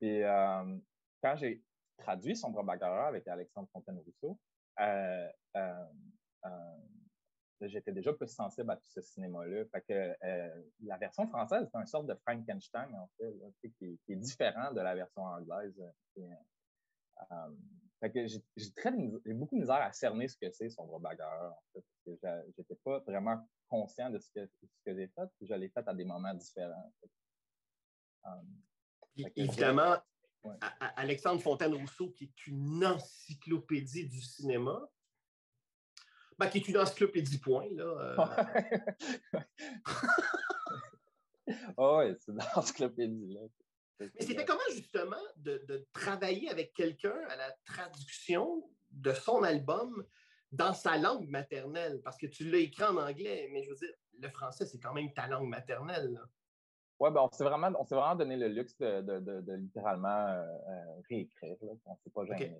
Et euh, quand j'ai traduit Sombre Bagarreur avec Alexandre Fontaine-Rousseau, euh, j'étais déjà plus sensible à tout ce cinéma-là. Fait que la version française, c'est une sorte de Frankenstein, en fait, qui, est différent de la version anglaise. fait que j'ai beaucoup de misère à cerner ce que c'est Sombre Bagarreur, en fait, parce que j'étais pas vraiment conscient de ce que, ce que j'ai fait, puis je l'ai fait à des moments différents. Euh, évidemment, Alexandre Fontaine-Rousseau, qui est une encyclopédie du cinéma, ben, qui est une encyclopédie point, là. oh, oui, <laughs> c'est une encyclopédie, là. Mais c'était comment, justement, de, de travailler avec quelqu'un à la traduction de son album dans sa langue maternelle, parce que tu l'as écrit en anglais, mais je veux dire, le français, c'est quand même ta langue maternelle. Oui, ben on s'est vraiment, vraiment donné le luxe de, littéralement euh, euh, réécrire. On ne s'est pas gêné.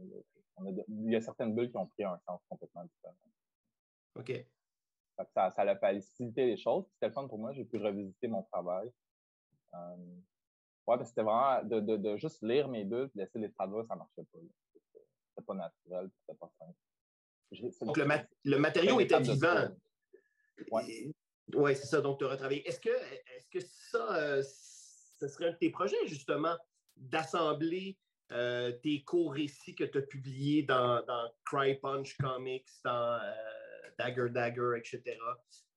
il y a certaines bulles qui ont pris un sens complètement différent. OK. Ça, ça a facilité les choses. C'était le fun pour moi. J'ai pu revisiter mon travail. Euh, oui, c'était vraiment de, juste lire mes bulles et laisser les traduire, ça ne marchait pas. C'était pas naturel, c'était pas simple. Donc, le, matériau était vivant. Oui, c'est ça. Donc, tu as retravaillé. Est-ce que, est que ça, euh, ce serait un de tes projets, justement, d'assembler euh, tes co-récits que tu as publiés dans, Cry Punch Comics, dans euh, Dagger Dagger, etc.,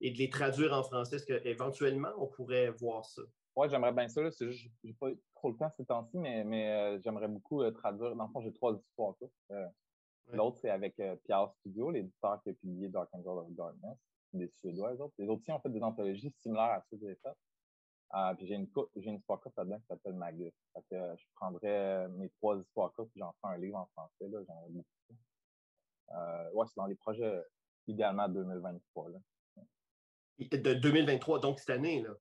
et de les traduire en français? Est-ce qu'éventuellement, on pourrait voir ça? Oui, j'aimerais bien ça. C'est juste j'ai pas trop le temps ces temps-ci, mais, mais j'aimerais beaucoup traduire. Dans le fond, j'ai trois histoires. L'autre, c'est avec euh, Pierre Studio, l'éditeur qui a publié Dark Angel of Darkness, des Suédois, les autres. Les autres aussi ont fait des anthologies similaires à ceux que j'ai faites. Euh, puis j'ai une, j'ai une histoire courte là-dedans qui s'appelle Magus. Fait que je prendrais mes trois histoires courtes puis j'en ferai un livre en français. Là, j'en ai beaucoup. Euh, ouais, c'est dans les projets idéalement 2023. Là. De 2023, donc cette année, là?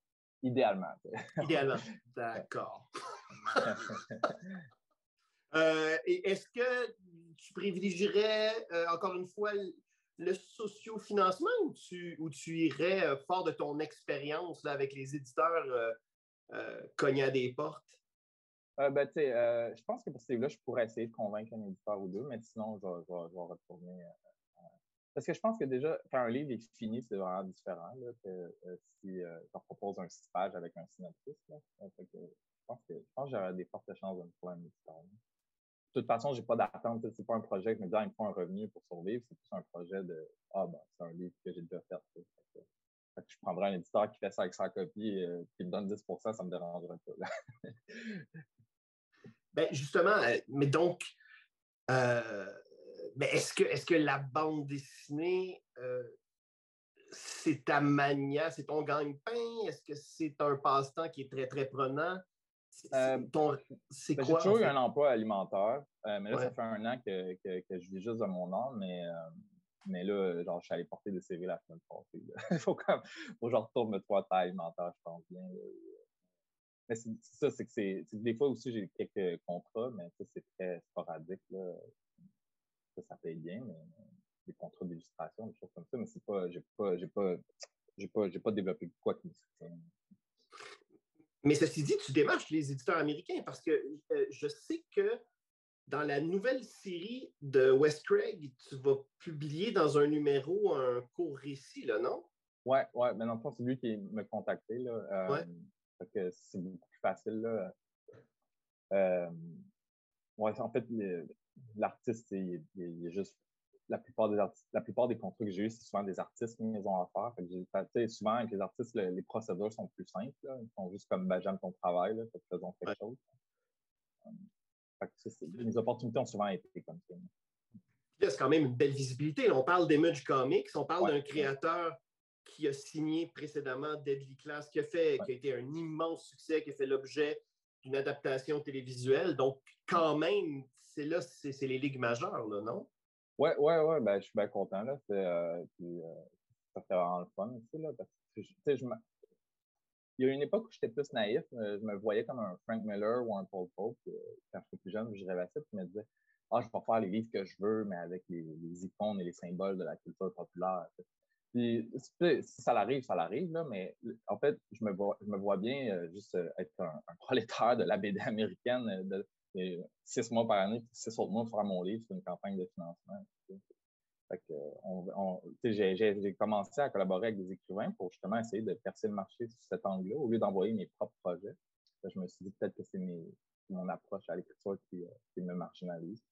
Idéalement. Idéalement. <laughs> D'accord. <laughs> Euh, est-ce que tu privilégierais, euh, encore une fois, le sociofinancement ou tu, ou tu irais euh, fort de ton expérience avec les éditeurs cogner à des portes? ben, je pense que pour ce livre-là, je pourrais essayer de convaincre un éditeur ou deux, mais sinon, je, je, je vais retourner parce que je pense que déjà, quand un livre est fini, c'est vraiment différent que euh, si euh, on propose un six pages avec un synopsis. Euh, je pense que que j'aurais des fortes chances de me trouver un éditeur. De toute façon, j'ai pas d'attente. C'est pas un projet qui me dit ah, il me faut un revenu pour survivre. C'est plus un projet de Ah ben, c'est un livre que j'ai déjà fait. Que je prendrais un éditeur qui fait ça avec 100 copies et qui me donne 10% ça me dérangerait pas. ben, justement, mais donc euh, mais est-ce que, est que la bande dessinée, euh, c'est ta mania, c'est ton gagne-pain? Est-ce que c'est un passe-temps qui est très, très prenant? C'est euh, ben, quoi? J'ai toujours eu un emploi alimentaire, euh, mais là, ça fait un an que, que, je vis juste de mon âme, mais, mais là, genre, je suis allé porter des CV la semaine passée. Il <laughs> faut, quand faut je retourne me trouver à alimentaire, je pense bien. Mais c'est ça, c'est que c'est. Des fois aussi, j'ai quelques contrats, mais ça, c'est très sporadique. Là ça, ça paye bien, mais des contrats d'illustration, des choses comme ça, mais c'est pas, j'ai pas, j'ai pas, j'ai pas, j'ai pas développé quoi que ce Mais ceci dit, tu démarches les éditeurs américains parce que euh, je sais que dans la nouvelle série de Wes Craig, tu vas publier dans un numéro un court récit, là, non? Ouais, ouais, mais non, c'est lui qui m'a contacté, là. Euh, ouais. que c'est beaucoup plus facile, là. Euh, ouais, en fait, l'artiste, il, il, est juste. La plupart des artistes, la plupart des contrats que j'ai eu, c'est souvent des artistes qui les ont à faire. Fait souvent, avec les artistes, les procédures sont plus simples. Ils sont juste comme ben, j'aime ton travail, là, faisons quelque chose. les opportunités ont souvent été comme ça. Là, c'est quand même une belle visibilité. On parle d'Image Comics, on parle d'un créateur qui a signé précédemment Deadly Class, qui a fait, qui a été un immense succès, qui a fait l'objet d'une adaptation télévisuelle. Donc, quand même, c'est là, c'est les ligues majeures, non? Oui, oui, oui. Ben, je suis bien content. Là. Euh, puis, euh, ça fait vraiment le fun aussi. Là, parce que, je, il y a une époque où j'étais plus naïf. Euh, je me voyais comme un Frank Miller ou un Paul Pope. quand j'étais plus jeune, je rêvais ça. Je me disais, ah, je vais faire les livres que je veux, mais avec les, icônes et les symboles de la culture populaire. Puis, si ça l'arrive, ça l'arrive, là, mais en fait, je me vois, je me vois bien juste être un, prolétaire de la BD américaine, six mois par année, six autres mois pour faire mon livre, c'est une campagne de financement. j'ai commencé à collaborer avec des écrivains pour justement essayer de percer le marché sur cet angle-là, au lieu d'envoyer mes propres projets. je me suis dit peut-être que c'est mon approche à l'écriture qui, euh, me marginalise.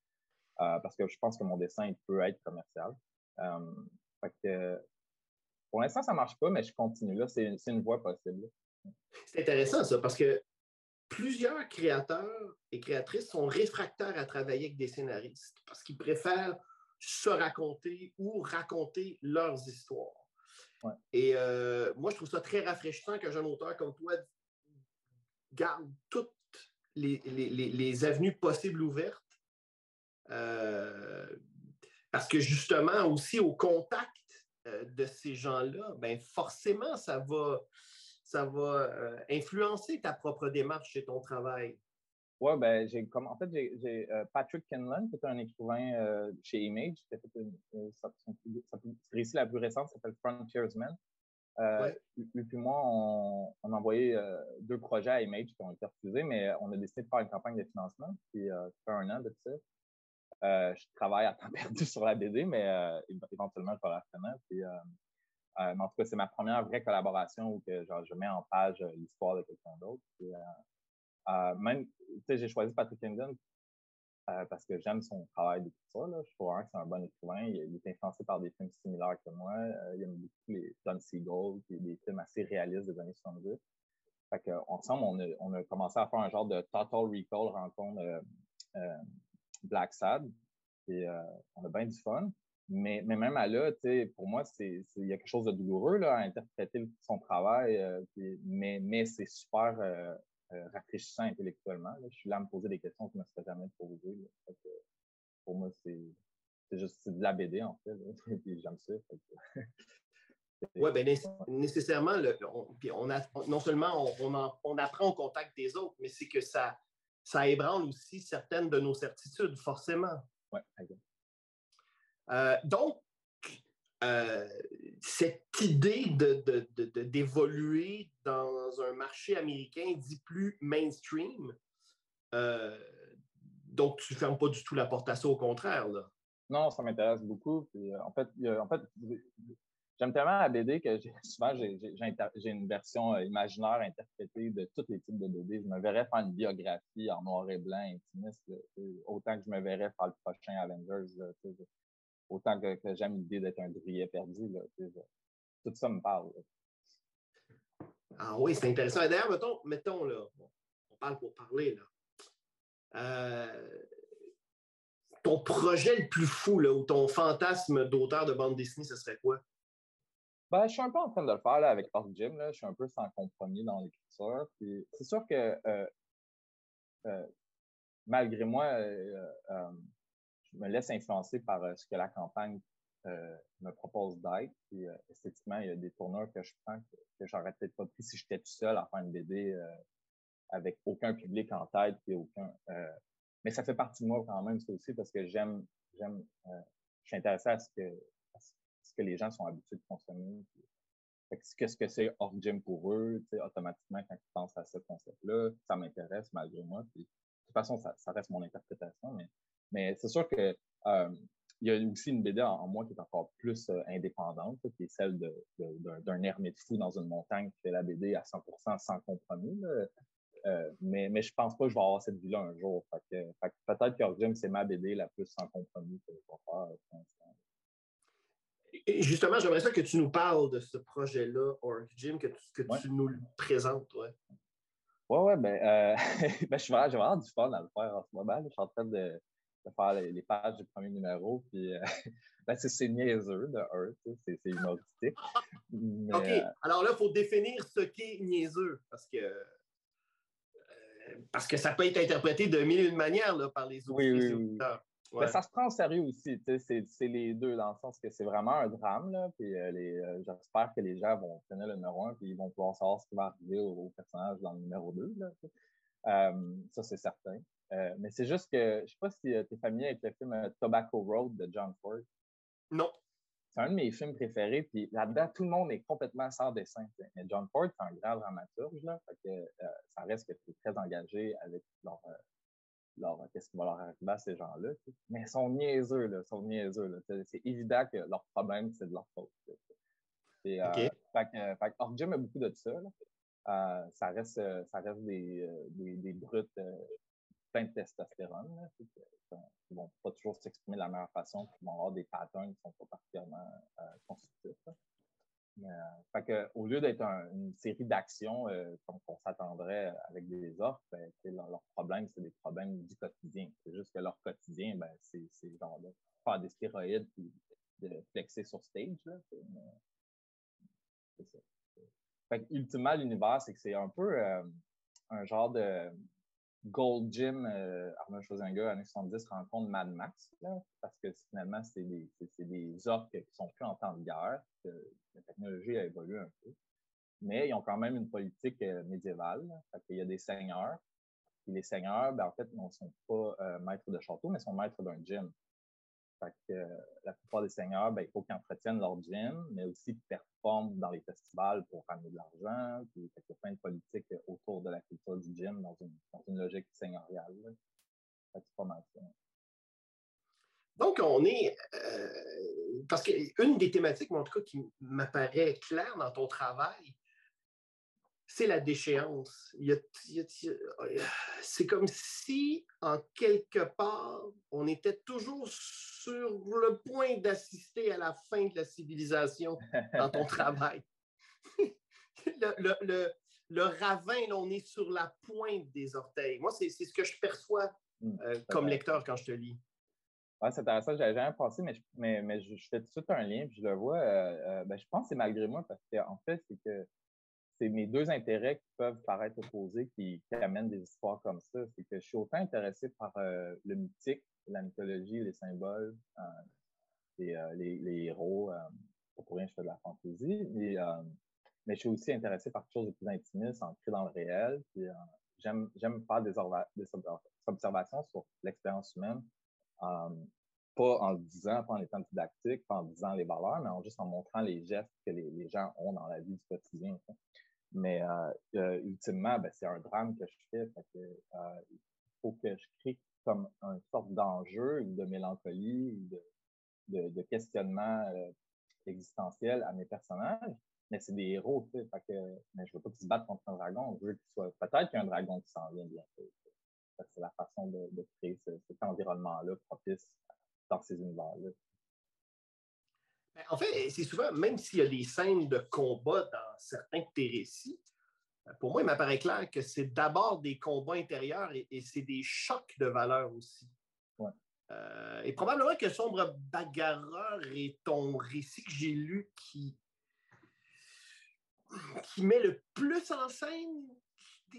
Euh, parce que je pense que mon dessin peut être commercial. Euh, pour l'instant, ça ne marche pas, mais je continue. Là, c'est une voie possible. C'est intéressant, ça, parce que plusieurs créateurs et créatrices sont réfractaires à travailler avec des scénaristes parce qu'ils préfèrent se raconter ou raconter leurs histoires. Et euh, moi, je trouve ça très rafraîchissant qu'un jeune auteur comme toi garde toutes les, avenues possibles ouvertes. Euh, parce que justement, aussi au contact euh, de ces gens-là, ben forcément, ça va, ça va euh, influencer ta propre démarche et ton travail? Oui, ben, j'ai comme en fait, j'ai euh, Patrick Kenlan, qui est un écrivain euh, chez Image, qui a fait une, sa, récit la plus récente s'appelle Frontiersman. Ouais. Lui puis moi, on, on a envoyé deux projets à Image qui ont été refusés, mais on a décidé de faire une campagne de financement. Puis, ça fait un an de ça. je travaille à temps <laughs> perdu sur la BD, mais éventuellement, je vais la finir. Puis, euh, mais en tout cas, c'est ma première vraie collaboration où que, genre, je mets en page euh, l'histoire de quelqu'un d'autre. Euh, même, j'ai choisi Patrick Kingdon parce que j'aime son travail d'écriture. Je trouve que c'est un bon écrivain. Il, est influencé par des films similaires que moi. il aime beaucoup les John Seagull, qui des films assez réalistes des années 70. Fait que, ensemble, on a, on a, commencé à faire un genre de Total Recall rencontre Black Sad. Et on a bien du fun. Mais, mais même à là, pour moi, il y a quelque chose de douloureux là, à interpréter son travail, mais, mais c'est super rafraîchissant intellectuellement. Je suis là à me poser des questions que je ne me serais jamais posées. Pour moi, c'est juste de la BD, en fait. <laughs> J'aime ça. <laughs> Oui, bien nécessairement, on, a, non seulement on, apprend au contact des autres, mais c'est que ça, ça ébranle aussi certaines de nos certitudes, forcément. Oui, euh, donc, euh, cette idée d'évoluer de, dans un marché américain dit plus mainstream, euh, donc tu ne fermes pas du tout la porte à ça, au contraire. Là. Non, ça m'intéresse beaucoup. en fait, en fait J'aime tellement la BD que <laughs> souvent j'ai une version imaginaire interprétée de tous les types de BD. Je me verrais faire une biographie en noir et blanc intimiste, autant que je me verrais faire le prochain Avengers, autant que, j'aime l'idée d'être un drouillet perdu. tout ça me parle. Ah oui, c'est intéressant. D'ailleurs, mettons, mettons, là, on parle pour parler. Là. Euh, ton projet le plus fou là, ou ton fantasme d'auteur de bande dessinée, ce serait quoi? Ben, je suis un peu en train de le faire là, avec Org Jim. Là. Je suis un peu sans compromis dans l'écriture. C'est sûr que euh, euh, malgré moi, euh, je me laisse influencer par ce que la campagne me propose d'être. esthétiquement, il y a des tourneurs que je prends que, que j'aurais peut-être pas pris si j'étais tout seul à faire une BD avec aucun public en tête aucun. mais ça fait partie de moi quand même, ça aussi, parce que j'aime, j'aime, je suis intéressé à ce que ce que les gens sont habitués de consommer. Qu'est-ce que c'est hors gym pour eux? Automatiquement, quand ils pensent à ce concept-là, ça m'intéresse malgré moi. de toute façon, ça, reste mon interprétation, mais, mais c'est sûr que euh, il y a aussi une BD en, moi qui est encore plus euh, indépendante, qui est celle d'un ermite fou dans une montagne qui fait la BD à 100% sans compromis. Euh, mais, mais je pense pas que je vais avoir cette vie-là un jour. peut-être que Gym, c'est ma BD la plus sans compromis que je vais faire justement, j'aimerais ça que tu nous parles de ce projet-là, Org Gym, que, tu, que tu nous le présentes. Ouais, ouais, ouais ben, euh, <laughs> ben j'ai vraiment du fun à le faire en ce moment. Je suis en train de, faire les, pages du premier numéro. Puis, euh, <laughs> ben, c'est niaiseux de Earth, c'est humoristique. OK. Euh, Alors là, il faut définir ce qu'est niaiseux parce que. parce que ça peut être interprété de mille et une manières là, par les autres oui, oui, ben, ça se prend au sérieux aussi. C'est les deux, dans le sens que c'est vraiment un drame. Là, puis, euh, euh, j'espère que les gens vont tenir le numéro un puis ils vont pouvoir savoir ce qui va arriver au, personnage dans le numéro 2. Euh, ça, c'est certain. Mais c'est juste que, je ne sais pas si tu es familier avec le film Tobacco Road de John Ford. Non. C'est un de mes films préférés. Puis là-dedans, tout le monde est complètement sans dessin. Mais John Ford, c'est un grand dramaturge. Là, que, ça reste que tu es très engagé avec leur, qu'est-ce qui va leur arriver à ces gens-là. Mais ils sont niaiseux, là, sont niaiseux. C'est évident que leur problème, c'est de leur faute. Et, euh, fait, que, fait a beaucoup de ça. Euh, ça reste, euh, ça reste des, des, des brutes plein de testostérone. Là, qui ne vont pas toujours s'exprimer de la meilleure façon, qui vont avoir des patterns qui ne sont pas particulièrement constructifs. Euh, que, au lieu d'être une série d'actions euh, comme on s'attendrait avec des offres, ben, leur, problème, c'est des problèmes du quotidien. C'est juste que leur quotidien, ben, c'est genre de faire des stéroïdes et de flexer sur stage. C'est ça. Fait ultimement, l'univers, c'est que c'est un peu euh, un genre de Gold Gym, euh, Arnold Schwarzenegger, années 70, rencontre Mad Max, parce que finalement, c'est des, des orques qui sont plus en temps de guerre, que la technologie a évolué un peu. Mais ils ont quand même une politique euh, médiévale. Il y a des seigneurs. Et les seigneurs, ben, en fait, ne sont pas euh, maîtres de château, mais sont maîtres d'un gym. Fait euh, la plupart des seigneurs, ben, il faut qu'ils entretiennent leur gym, mais aussi qu'ils performent dans les festivals pour ramener de l'argent. Puis, il y a plein de politiques autour de la culture du gym dans une, logique seigneuriale. Pas mal. Donc, on est. Euh, parce qu'une des thématiques, en tout cas, qui m'apparaît claire dans ton travail, c'est la déchéance. C'est comme si, en quelque part, on était toujours sur le point d'assister à la fin de la civilisation dans ton <laughs> travail. le, ravin, on est sur la pointe des orteils. Moi, c'est ce que je perçois mm, euh, comme lecteur quand je te lis. c'est intéressant. J'avais jamais pensé, mais, je, mais, mais je, fais tout de suite un lien, puis je le vois. ben, je pense que c'est malgré moi, parce qu'en fait, c'est que c'est mes deux intérêts qui peuvent paraître opposés qui, amènent des histoires comme ça. C'est que je suis autant intéressé par euh, le mythique, la mythologie, les symboles, euh, euh, les, héros. pour rien, je fais de la fantaisie. Mais, je suis aussi intéressé par quelque chose de plus intimiste, ancré dans le réel. j'aime, j'aime faire des, observations sur l'expérience humaine. pas en disant, pas en étant didactique, pas en disant les valeurs, mais en juste en montrant les gestes que les, gens ont dans la vie du quotidien. Euh, ultimement, ben, c'est un drame que je fais. que, euh, il faut que je crée comme une sorte d'enjeu ou de mélancolie ou de, questionnement existentiel à mes personnages. Mais c'est des héros, tu sais. que, mais je veux pas qu'ils se battent contre un dragon. Je veux qu'il soit. Peut-être qu'il y a un dragon qui s'en vient bientôt. C'est la façon de créer cet environnement-là propice dans ces univers-là. Ben, en fait, c'est souvent, même s'il y a des scènes de combat dans certains de tes récits, euh, pour moi, il m'apparaît clair que c'est d'abord des combats intérieurs et, c'est des chocs de valeur aussi. Euh, et probablement que Sombre Bagarreur est ton récit que j'ai lu qui, qui met le plus en scène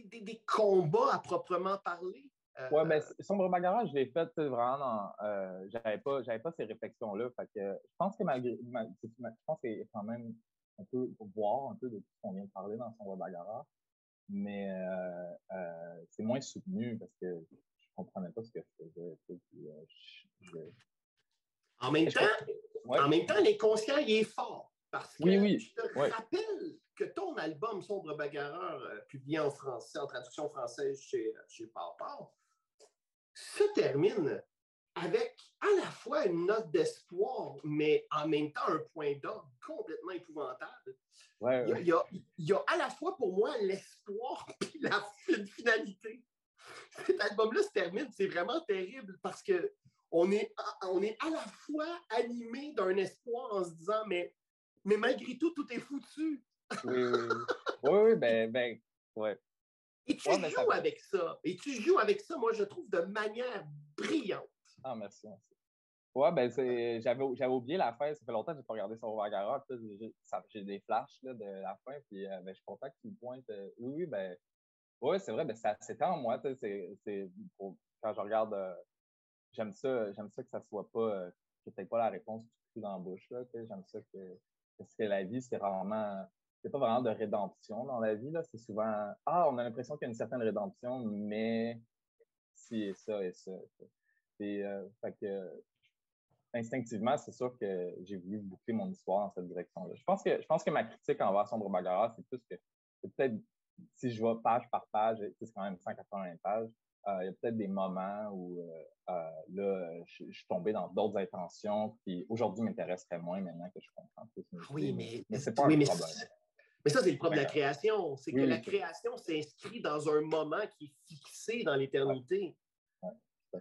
des combats à proprement parler. Euh, ouais, mais Sombre Bagarre, je l'ai fait vraiment dans. Euh, j'avais pas, j'avais pas ces réflexions-là. Fait que je pense que malgré. je pense qu'il quand même. On peut voir un peu de tout ce qu'on vient de parler dans Sombre Bagarre. Mais euh, euh, c'est moins soutenu parce que je comprenais pas ce que je faisais. En même temps, en même temps, l'inconscient, il est fort. Parce que oui, oui. je te rappelle que ton album Sombre Bagarreur, publié en français, en traduction française chez, chez Papa, se termine avec à la fois une note d'espoir, mais en même temps un point d'ordre complètement épouvantable. il, y a, à la fois pour moi l'espoir <laughs> et la finalité. Cet album-là se termine, c'est vraiment terrible parce que on est, on est à la fois animé d'un espoir en se disant, mais, mais malgré tout, tout est foutu. oui, oui, oui, oui ben, ben, ouais. Et tu joues avec ça. Et tu joues avec ça, moi, je trouve, de manière brillante. Ah, merci. Ouais, ben, j'avais, j'avais oublié la fin. Ça fait longtemps que je n'ai pas regardé sur Overgarra. J'ai des flashs là, de la fin. Puis, euh, ben, je suis content que tu me pointes. Euh, oui, oui, ben, ouais, c'est vrai. Ben, c'est en moi. C'est, quand je regarde, euh, j'aime ça, j'aime ça que ça soit pas, que tu pas la réponse tout dans la bouche. Là, j'aime ça que, parce que la vie, c'est rarement c'est pas vraiment de rédemption dans la vie. C'est souvent Ah, on a l'impression qu'il y a une certaine rédemption, mais si et ça et ça. Et, euh, fait que, instinctivement, c'est sûr que j'ai voulu boucler mon histoire dans cette direction-là. Je pense que, je pense que ma critique envers Sombre Bagarra, c'est plus que peut-être si je vais page par page, c'est quand même 180 pages, euh, il y a peut-être des moments où euh, là, je, suis tombé dans d'autres intentions qui aujourd'hui m'intéresseraient moins maintenant que je comprends plus. Oui, mais, mais c'est pas un problème. Mais ça, c'est le problème de la création. C'est que la création s'inscrit dans un moment qui est fixé dans l'éternité. Euh,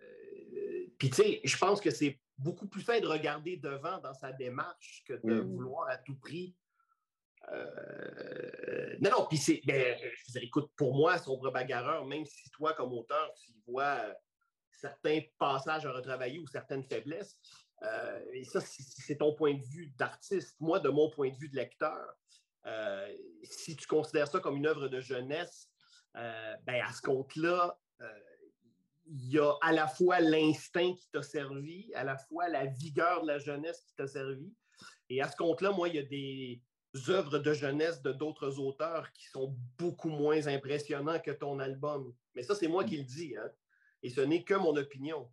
euh, puis, tu sais, je pense que c'est beaucoup plus fait de regarder devant dans sa démarche que de vouloir à tout prix. Euh, non, non, puis c'est. Ben, je veux dire, écoute, pour moi, Sombre Bagarreur, même si toi, comme auteur, tu vois certains passages à retravailler ou certaines faiblesses, et ça, c'est ton point de vue d'artiste. Moi, de mon point de vue de lecteur, euh, si tu considères ça comme une œuvre de jeunesse, euh, ben à ce compte-là, euh, il y a à la fois l'instinct qui t'a servi, à la fois la vigueur de la jeunesse qui t'a servi. Et à ce compte-là, moi, il y a des œuvres de jeunesse de d'autres auteurs qui sont beaucoup moins impressionnants que ton album. Mais ça, c'est moi qui le dis. Hein? Et ce n'est que mon opinion.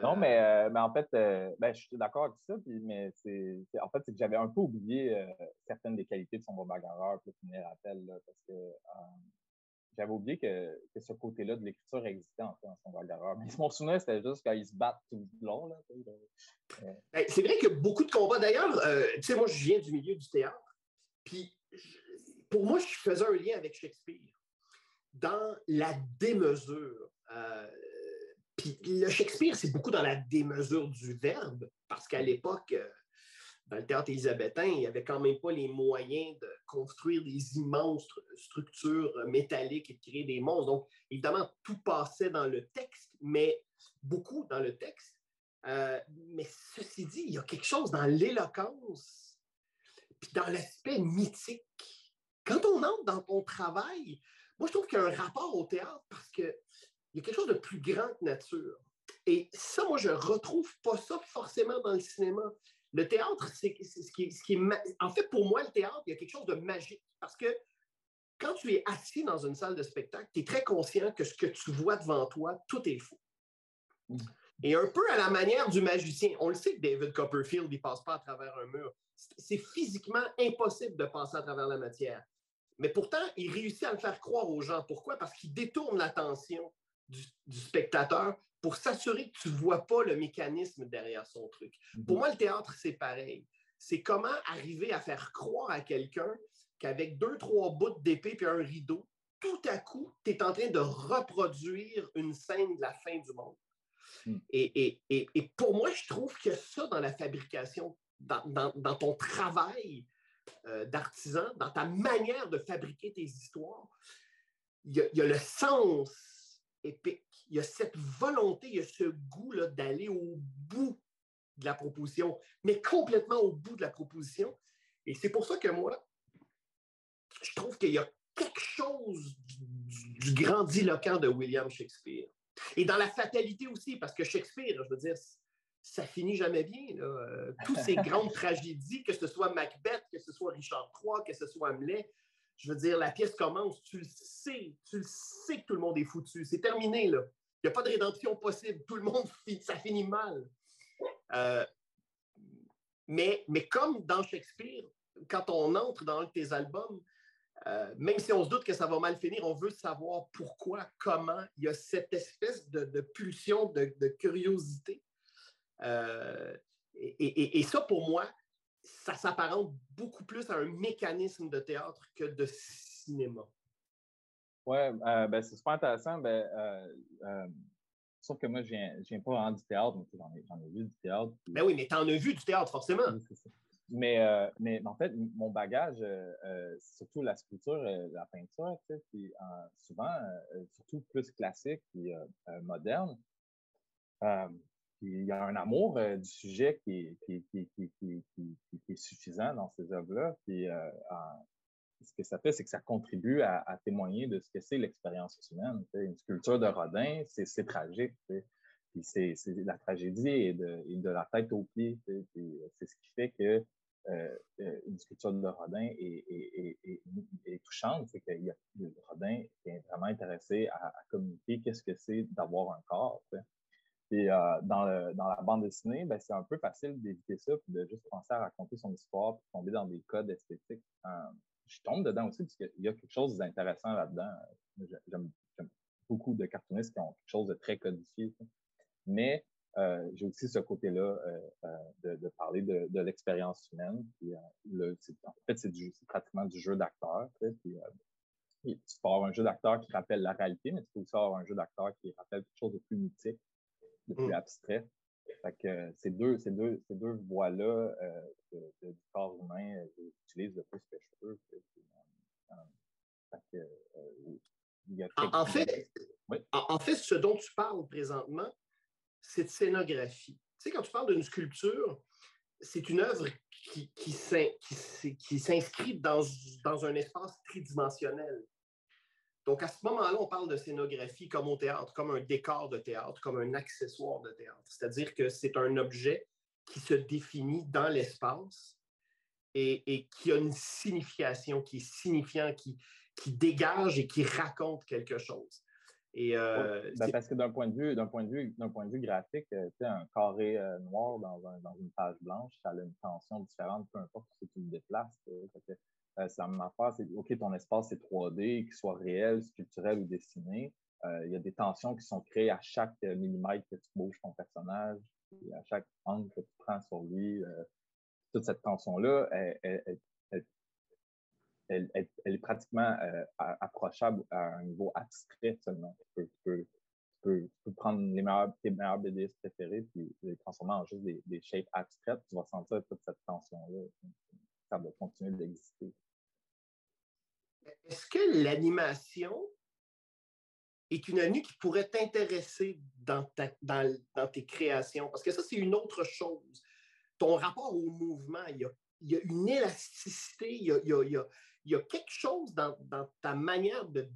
Non, mais, euh, mais en fait, euh, ben, je suis d'accord avec ça, puis, mais c'est, en fait, c'est que j'avais un peu oublié euh, certaines des qualités de son bagarreur, pour tu me les rappelles, parce que j'avais oublié que, que ce côté-là de l'écriture existait en fait dans son bagarreur. Mais mon souvenir, c'était juste quand ils se battent tout le long. Là, ben, c'est vrai que beaucoup de combats, d'ailleurs, tu sais, moi, je viens du milieu du théâtre, puis pour moi, je faisais un lien avec Shakespeare dans la démesure le Shakespeare, c'est beaucoup dans la démesure du verbe, parce qu'à l'époque, euh, dans le théâtre élisabétain, il n'y avait quand même pas les moyens de construire des immenses structures métalliques et de créer des monstres. Donc, évidemment, tout passait dans le texte, mais beaucoup dans le texte. Euh, mais ceci dit, il y a quelque chose dans l'éloquence, puis dans l'aspect mythique. Quand on entre dans ton travail, moi, je trouve qu'il y a un rapport au théâtre parce qu'il y a quelque chose de plus grand que nature. Et ça, moi, je ne retrouve pas ça forcément dans le cinéma. Le théâtre, c'est ce qui, ce qui est. En fait, pour moi, le théâtre, il y a quelque chose de magique parce que quand tu es assis dans une salle de spectacle, tu es très conscient que ce que tu vois devant toi, tout est faux. Mm. Et un peu à la manière du magicien, on le sait que David Copperfield, il ne passe pas à travers un mur. C'est physiquement impossible de passer à travers la matière. Mais pourtant, il réussit à le faire croire aux gens. Pourquoi? Parce qu'il détourne l'attention du, spectateur pour s'assurer que tu ne vois pas le mécanisme derrière son truc. Mm-hmm. Pour moi, le théâtre, c'est pareil. C'est comment arriver à faire croire à quelqu'un qu'avec deux, trois bouts d'épée puis un rideau, tout à coup, tu es en train de reproduire une scène de la fin du monde. Mm. Et, pour moi, je trouve que ça, dans la fabrication, dans, ton travail euh, d'artisan, dans ta manière de fabriquer tes histoires, il y, a, le sens épique, il y a cette volonté, il y a ce goût d'aller au bout de la proposition, mais complètement au bout de la proposition. Et c'est pour ça que moi, je trouve qu'il y a quelque chose du, du grandiloquent de William Shakespeare. Et dans la fatalité aussi, parce que Shakespeare, je veux dire, ça finit jamais bien. Là. Toutes ces <laughs> grandes tragédies, que ce soit Macbeth, que ce soit Richard III, que ce soit Hamlet, je veux dire, la pièce commence, tu le sais, tu le sais que tout le monde est foutu. C'est terminé, là. Il n'y a pas de rédemption possible. Tout le monde, <laughs> ça finit mal. Euh, mais, mais comme dans Shakespeare, quand on entre dans tes albums, euh, même si on se doute que ça va mal finir, on veut savoir pourquoi, comment. Il y a cette espèce de, pulsion de, curiosité. Euh, et, ça, pour moi, ça s'apparente beaucoup plus à un mécanisme de théâtre que de cinéma. Oui, euh, ben, c'est super intéressant. Ben, sauf que moi, je viens, pas vraiment du théâtre, mais j'en ai, vu du théâtre. Ben oui, mais tu en as vu du théâtre, forcément. Mais, euh, mais en fait, mon bagage, euh, euh, surtout la sculpture, la peinture, puis, souvent, surtout plus classique et moderne. Il y a un amour du sujet qui est, suffisant dans ces œuvres-là. Puis ce que ça fait, c'est que ça contribue à, témoigner de ce que c'est l'expérience humaine. Une sculpture de Rodin, c'est tragique. Puis c'est la tragédie et de, de, la tête aux pieds. C'est ce qui fait que euh, euh, une sculpture de Rodin est, touchante, c'est Rodin est vraiment intéressé à, communiquer qu'est-ce que c'est d'avoir un corps. Et euh, dans, la bande dessinée, ben, c'est un peu facile d'éviter ça, puis de juste penser à raconter son histoire, puis tomber dans des codes esthétiques. je tombe dedans aussi, parce qu'il y a quelque chose d'intéressant là-dedans. J'aime beaucoup de cartoonistes qui ont quelque chose de très codifié. Mais euh, j'ai aussi ce côté-là euh, euh, de, parler de, l'expérience humaine. en fait, c'est pratiquement du jeu d'acteur. tu peux avoir un jeu d'acteur qui rappelle la réalité, mais tu peux aussi avoir un jeu d'acteur qui rappelle quelque chose de plus mythique, de plus mm. abstrait. Fait que ces deux, ces deux, ces deux voies-là du corps humain, j'utilise le plus que je peux. en, fait, en, fait, ce dont tu parles présentement, cette scénographie. Tu sais, quand tu parles d'une sculpture, c'est une œuvre qui, qui, s'inscrit dans, dans un espace tridimensionnel. Donc, à ce moment-là, on parle de scénographie comme au théâtre, comme un décor de théâtre, comme un accessoire de théâtre. C'est-à-dire que c'est un objet qui se définit dans l'espace et, et, qui a une signification, qui est signifiant, qui, qui dégage et qui raconte quelque chose. Et, euh, ben, parce que d'un point de vue, d'un point de vue, d'un point de vue graphique, euh, un carré euh, noir dans, dans, une page blanche, ça a une tension différente, peu importe où tu le déplaces. C'est la même affaire, c'est OK, ton espace c'est 3D, qu'il soit réel, sculpturel ou dessiné. Il y a des tensions qui sont créées à chaque millimètre que tu bouges ton personnage, à chaque angle que tu prends sur lui. toute cette tension-là, elle, elle, est pratiquement euh, approchable à un niveau abstrait seulement. Tu peux, prendre les meilleurs, tes meilleurs BDS préférés puis les transformer en juste des, shapes abstraites. Tu vas sentir toute cette tension-là. Ça va continuer d'exister. Est-ce que l'animation est une avenue qui pourrait t'intéresser dans, dans, tes créations? Parce que ça, c'est une autre chose. Ton rapport au mouvement, il y a, une élasticité, il y a, quelque chose dans, ta manière de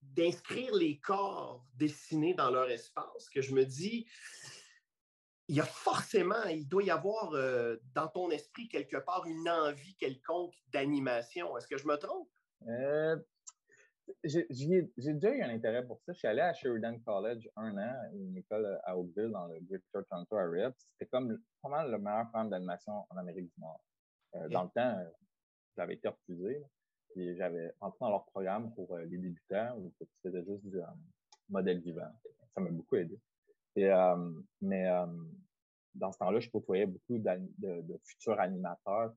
d'inscrire les corps dessinés dans leur espace que je me dis, il y a forcément, il doit y avoir euh, dans ton esprit quelque part une envie quelconque d'animation. Est-ce que je me trompe? Euh, j'ai déjà eu un intérêt pour ça. Je suis allé à Sheridan College un an, une école à Oakville, dans le Greater Toronto Area. C'était comme vraiment le meilleur programme d'animation en Amérique du Nord. Euh, dans le temps, j'avais été refusé. Puis j'avais entré dans leur programme pour les débutants où c'était juste du modèle vivant. Ça m'a beaucoup aidé. Et, mais dans ce temps-là, je côtoyais beaucoup de, futurs animateurs.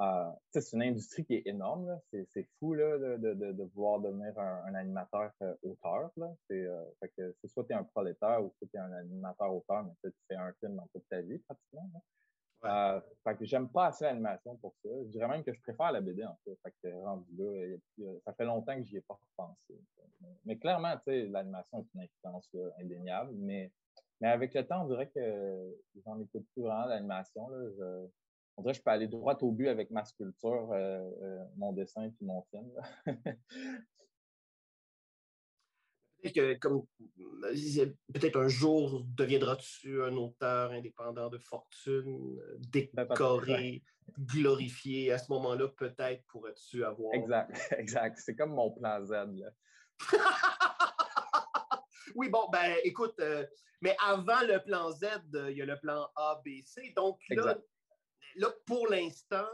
Euh, c'est une industrie qui est énorme. C'est fou de, vouloir devenir un, animateur euh, auteur. C'est euh, soit tu es un prolétaire ou soit tu es un animateur auteur, mais tu fais un film dans toute ta vie pratiquement. Euh, fait que j'aime pas assez l'animation pour ça. Je dirais même que je préfère la BD en fait. fait que rendu là, ça fait longtemps que j'y ai pas repensé. Mais, clairement, l'animation est une influence indéniable. Mais, mais avec le temps, on dirait que j'en écoute plus vraiment l'animation. Je, on dirait que je peux aller droit au but avec ma sculpture, euh, euh, mon dessin et mon film. <laughs> peut-être que comme peut-être un jour deviendras-tu un auteur indépendant de fortune, ben, décoré, glorifié? À ce moment-là, peut-être pourrais-tu avoir. Exact, <laughs> exact. C'est comme mon plan Z. <laughs> oui, bon, ben écoute, euh, mais avant le plan Z, il y a le plan A, B, C. Donc là, là, pour l'instant,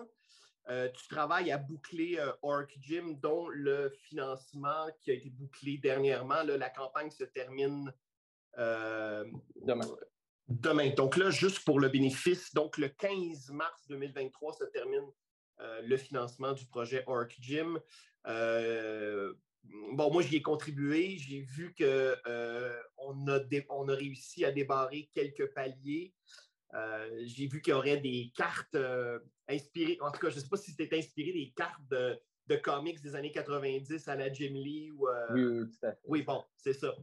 euh, tu travailles à boucler euh, Orc Gym, dont le financement qui a été bouclé dernièrement. la campagne se termine euh, demain. Demain. Donc là, juste pour le bénéfice, donc le 15 mars 2023 se termine le financement du projet Orc Gym. bon, moi, j'y ai contribué. J'ai vu qu'on on a, on a réussi à débarrer quelques paliers. Euh, j'ai vu qu'il y aurait des cartes euh, inspirées, en tout cas, je ne sais pas si c'était inspiré des cartes de, comics des années 90 à la Jim Lee ou. Euh, oui, tout à fait. Oui, bon, c'est ça.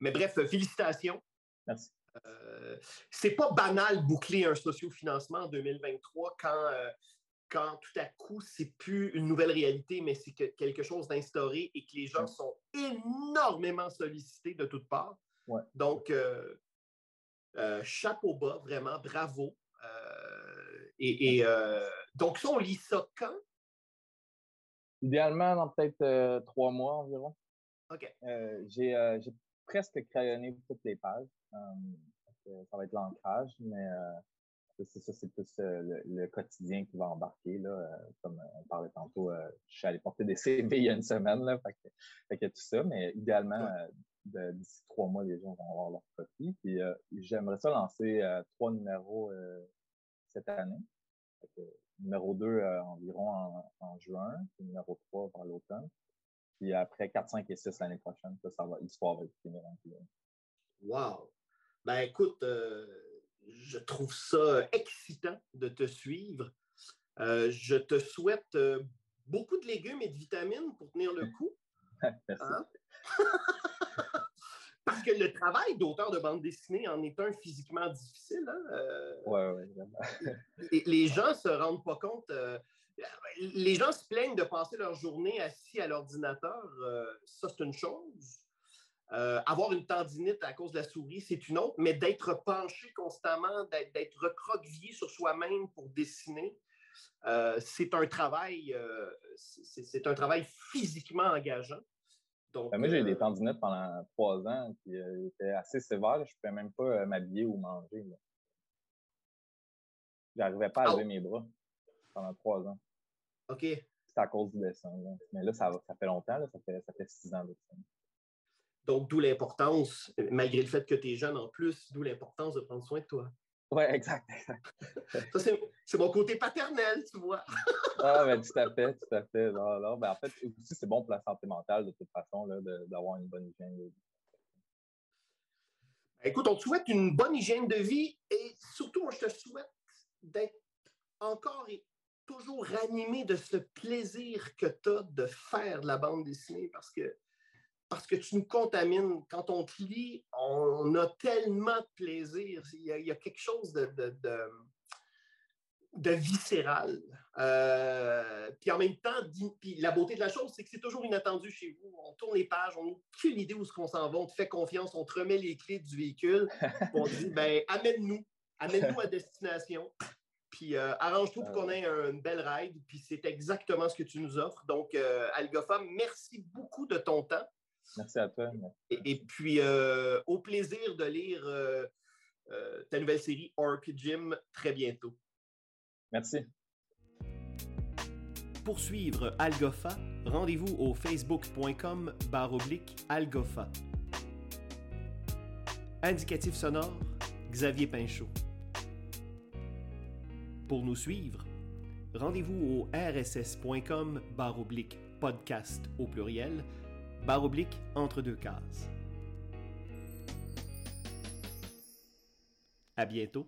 mais bref, félicitations. Merci. c'est pas banal boucler un sociofinancement en 2023 quand, quand tout à coup, c'est plus une nouvelle réalité, mais c'est quelque chose d'instauré et que les gens sont énormément sollicités de toutes parts. Donc, euh, chapeau bas, vraiment, bravo. Euh, et, euh, donc, ça, on lit ça quand? Idéalement, dans peut-être trois mois environ. OK. J'ai presque crayonné toutes les pages. ça va être l'ancrage, mais c'est ça, c'est plus le, quotidien qui va embarquer. Là, comme on parlait tantôt, je suis allé porter des CV il y a une semaine, là, fait, que, tout ça, mais idéalement, d'ici trois mois, les gens vont avoir leur copie. Puis euh, j'aimerais ça lancer euh, trois numéros euh, cette année. numéro 2 environ en, juin, puis numéro 3 par l'automne. Puis après 4, 5 et 6 l'année prochaine, ça, ça va, l'histoire va être finie. Wow! Ben écoute, je trouve ça excitant de te suivre. je te souhaite beaucoup de légumes et de vitamines pour tenir le coup. <laughs> Merci. Hein? <laughs> <laughs> Parce que le travail d'auteur de bande dessinée en est un physiquement difficile. Hein? Euh, <laughs> les gens ne se rendent pas compte. Euh, les gens se plaignent de passer leur journée assis à l'ordinateur. Euh, ça, c'est une chose. avoir une tendinite à cause de la souris, c'est une autre. Mais d'être penché constamment, d'être recroquevillé sur soi-même pour dessiner, c'est un travail, c'est un travail physiquement engageant. Ben, moi, j'ai eu des euh, tendinites pendant trois ans, qui euh, étaient assez sévères. Je ne pouvais même pas euh, m'habiller ou manger. Je n'arrivais pas à lever mes bras pendant trois ans. OK. C'est à cause du dessin. Mais là, ça, ça, fait longtemps. ça, fait, ça fait six ans de ça. Donc, d'où l'importance, malgré le fait que tu es jeune en plus, d'où l'importance de prendre soin de toi. Oui, exact. <laughs> Ça, c'est mon côté paternel, tu vois. <laughs> ah, ben, tout à fait, tout à fait. Ben, en fait, aussi, c'est bon pour la santé mentale, de toute façon, d'avoir une bonne hygiène de vie. Écoute, on te souhaite une bonne hygiène de vie et surtout, moi, je te souhaite d'être encore et toujours ranimé de ce plaisir que tu as de faire de la bande dessinée parce que, parce que tu nous contamines. Quand on te lit, on, a tellement de plaisir. Il y a, quelque chose de, de, viscéral. Euh, puis en même temps, la beauté de la chose, c'est que c'est toujours inattendu chez vous. On tourne les pages, on n'a aucune idée où ce qu'on s'en va, on te fait confiance, on te remet les clés du véhicule, <laughs> on te dit, ben, amène-nous, amène-nous à destination. Puis euh, arrange-toi pour qu'on ait une belle ride. Puis c'est exactement ce que tu nous offres. Donc, euh, Algofa, merci beaucoup de ton temps. Merci à toi. Et, puis, euh, au plaisir de lire ta nouvelle série Orc Gym très bientôt. Merci. Pour suivre Algofa, rendez-vous au facebook.com algofa. Indicatif sonore, Xavier Pinchot. Pour nous suivre, rendez-vous au rss.com oblique podcast au pluriel, barre oblique entre deux cases. À bientôt.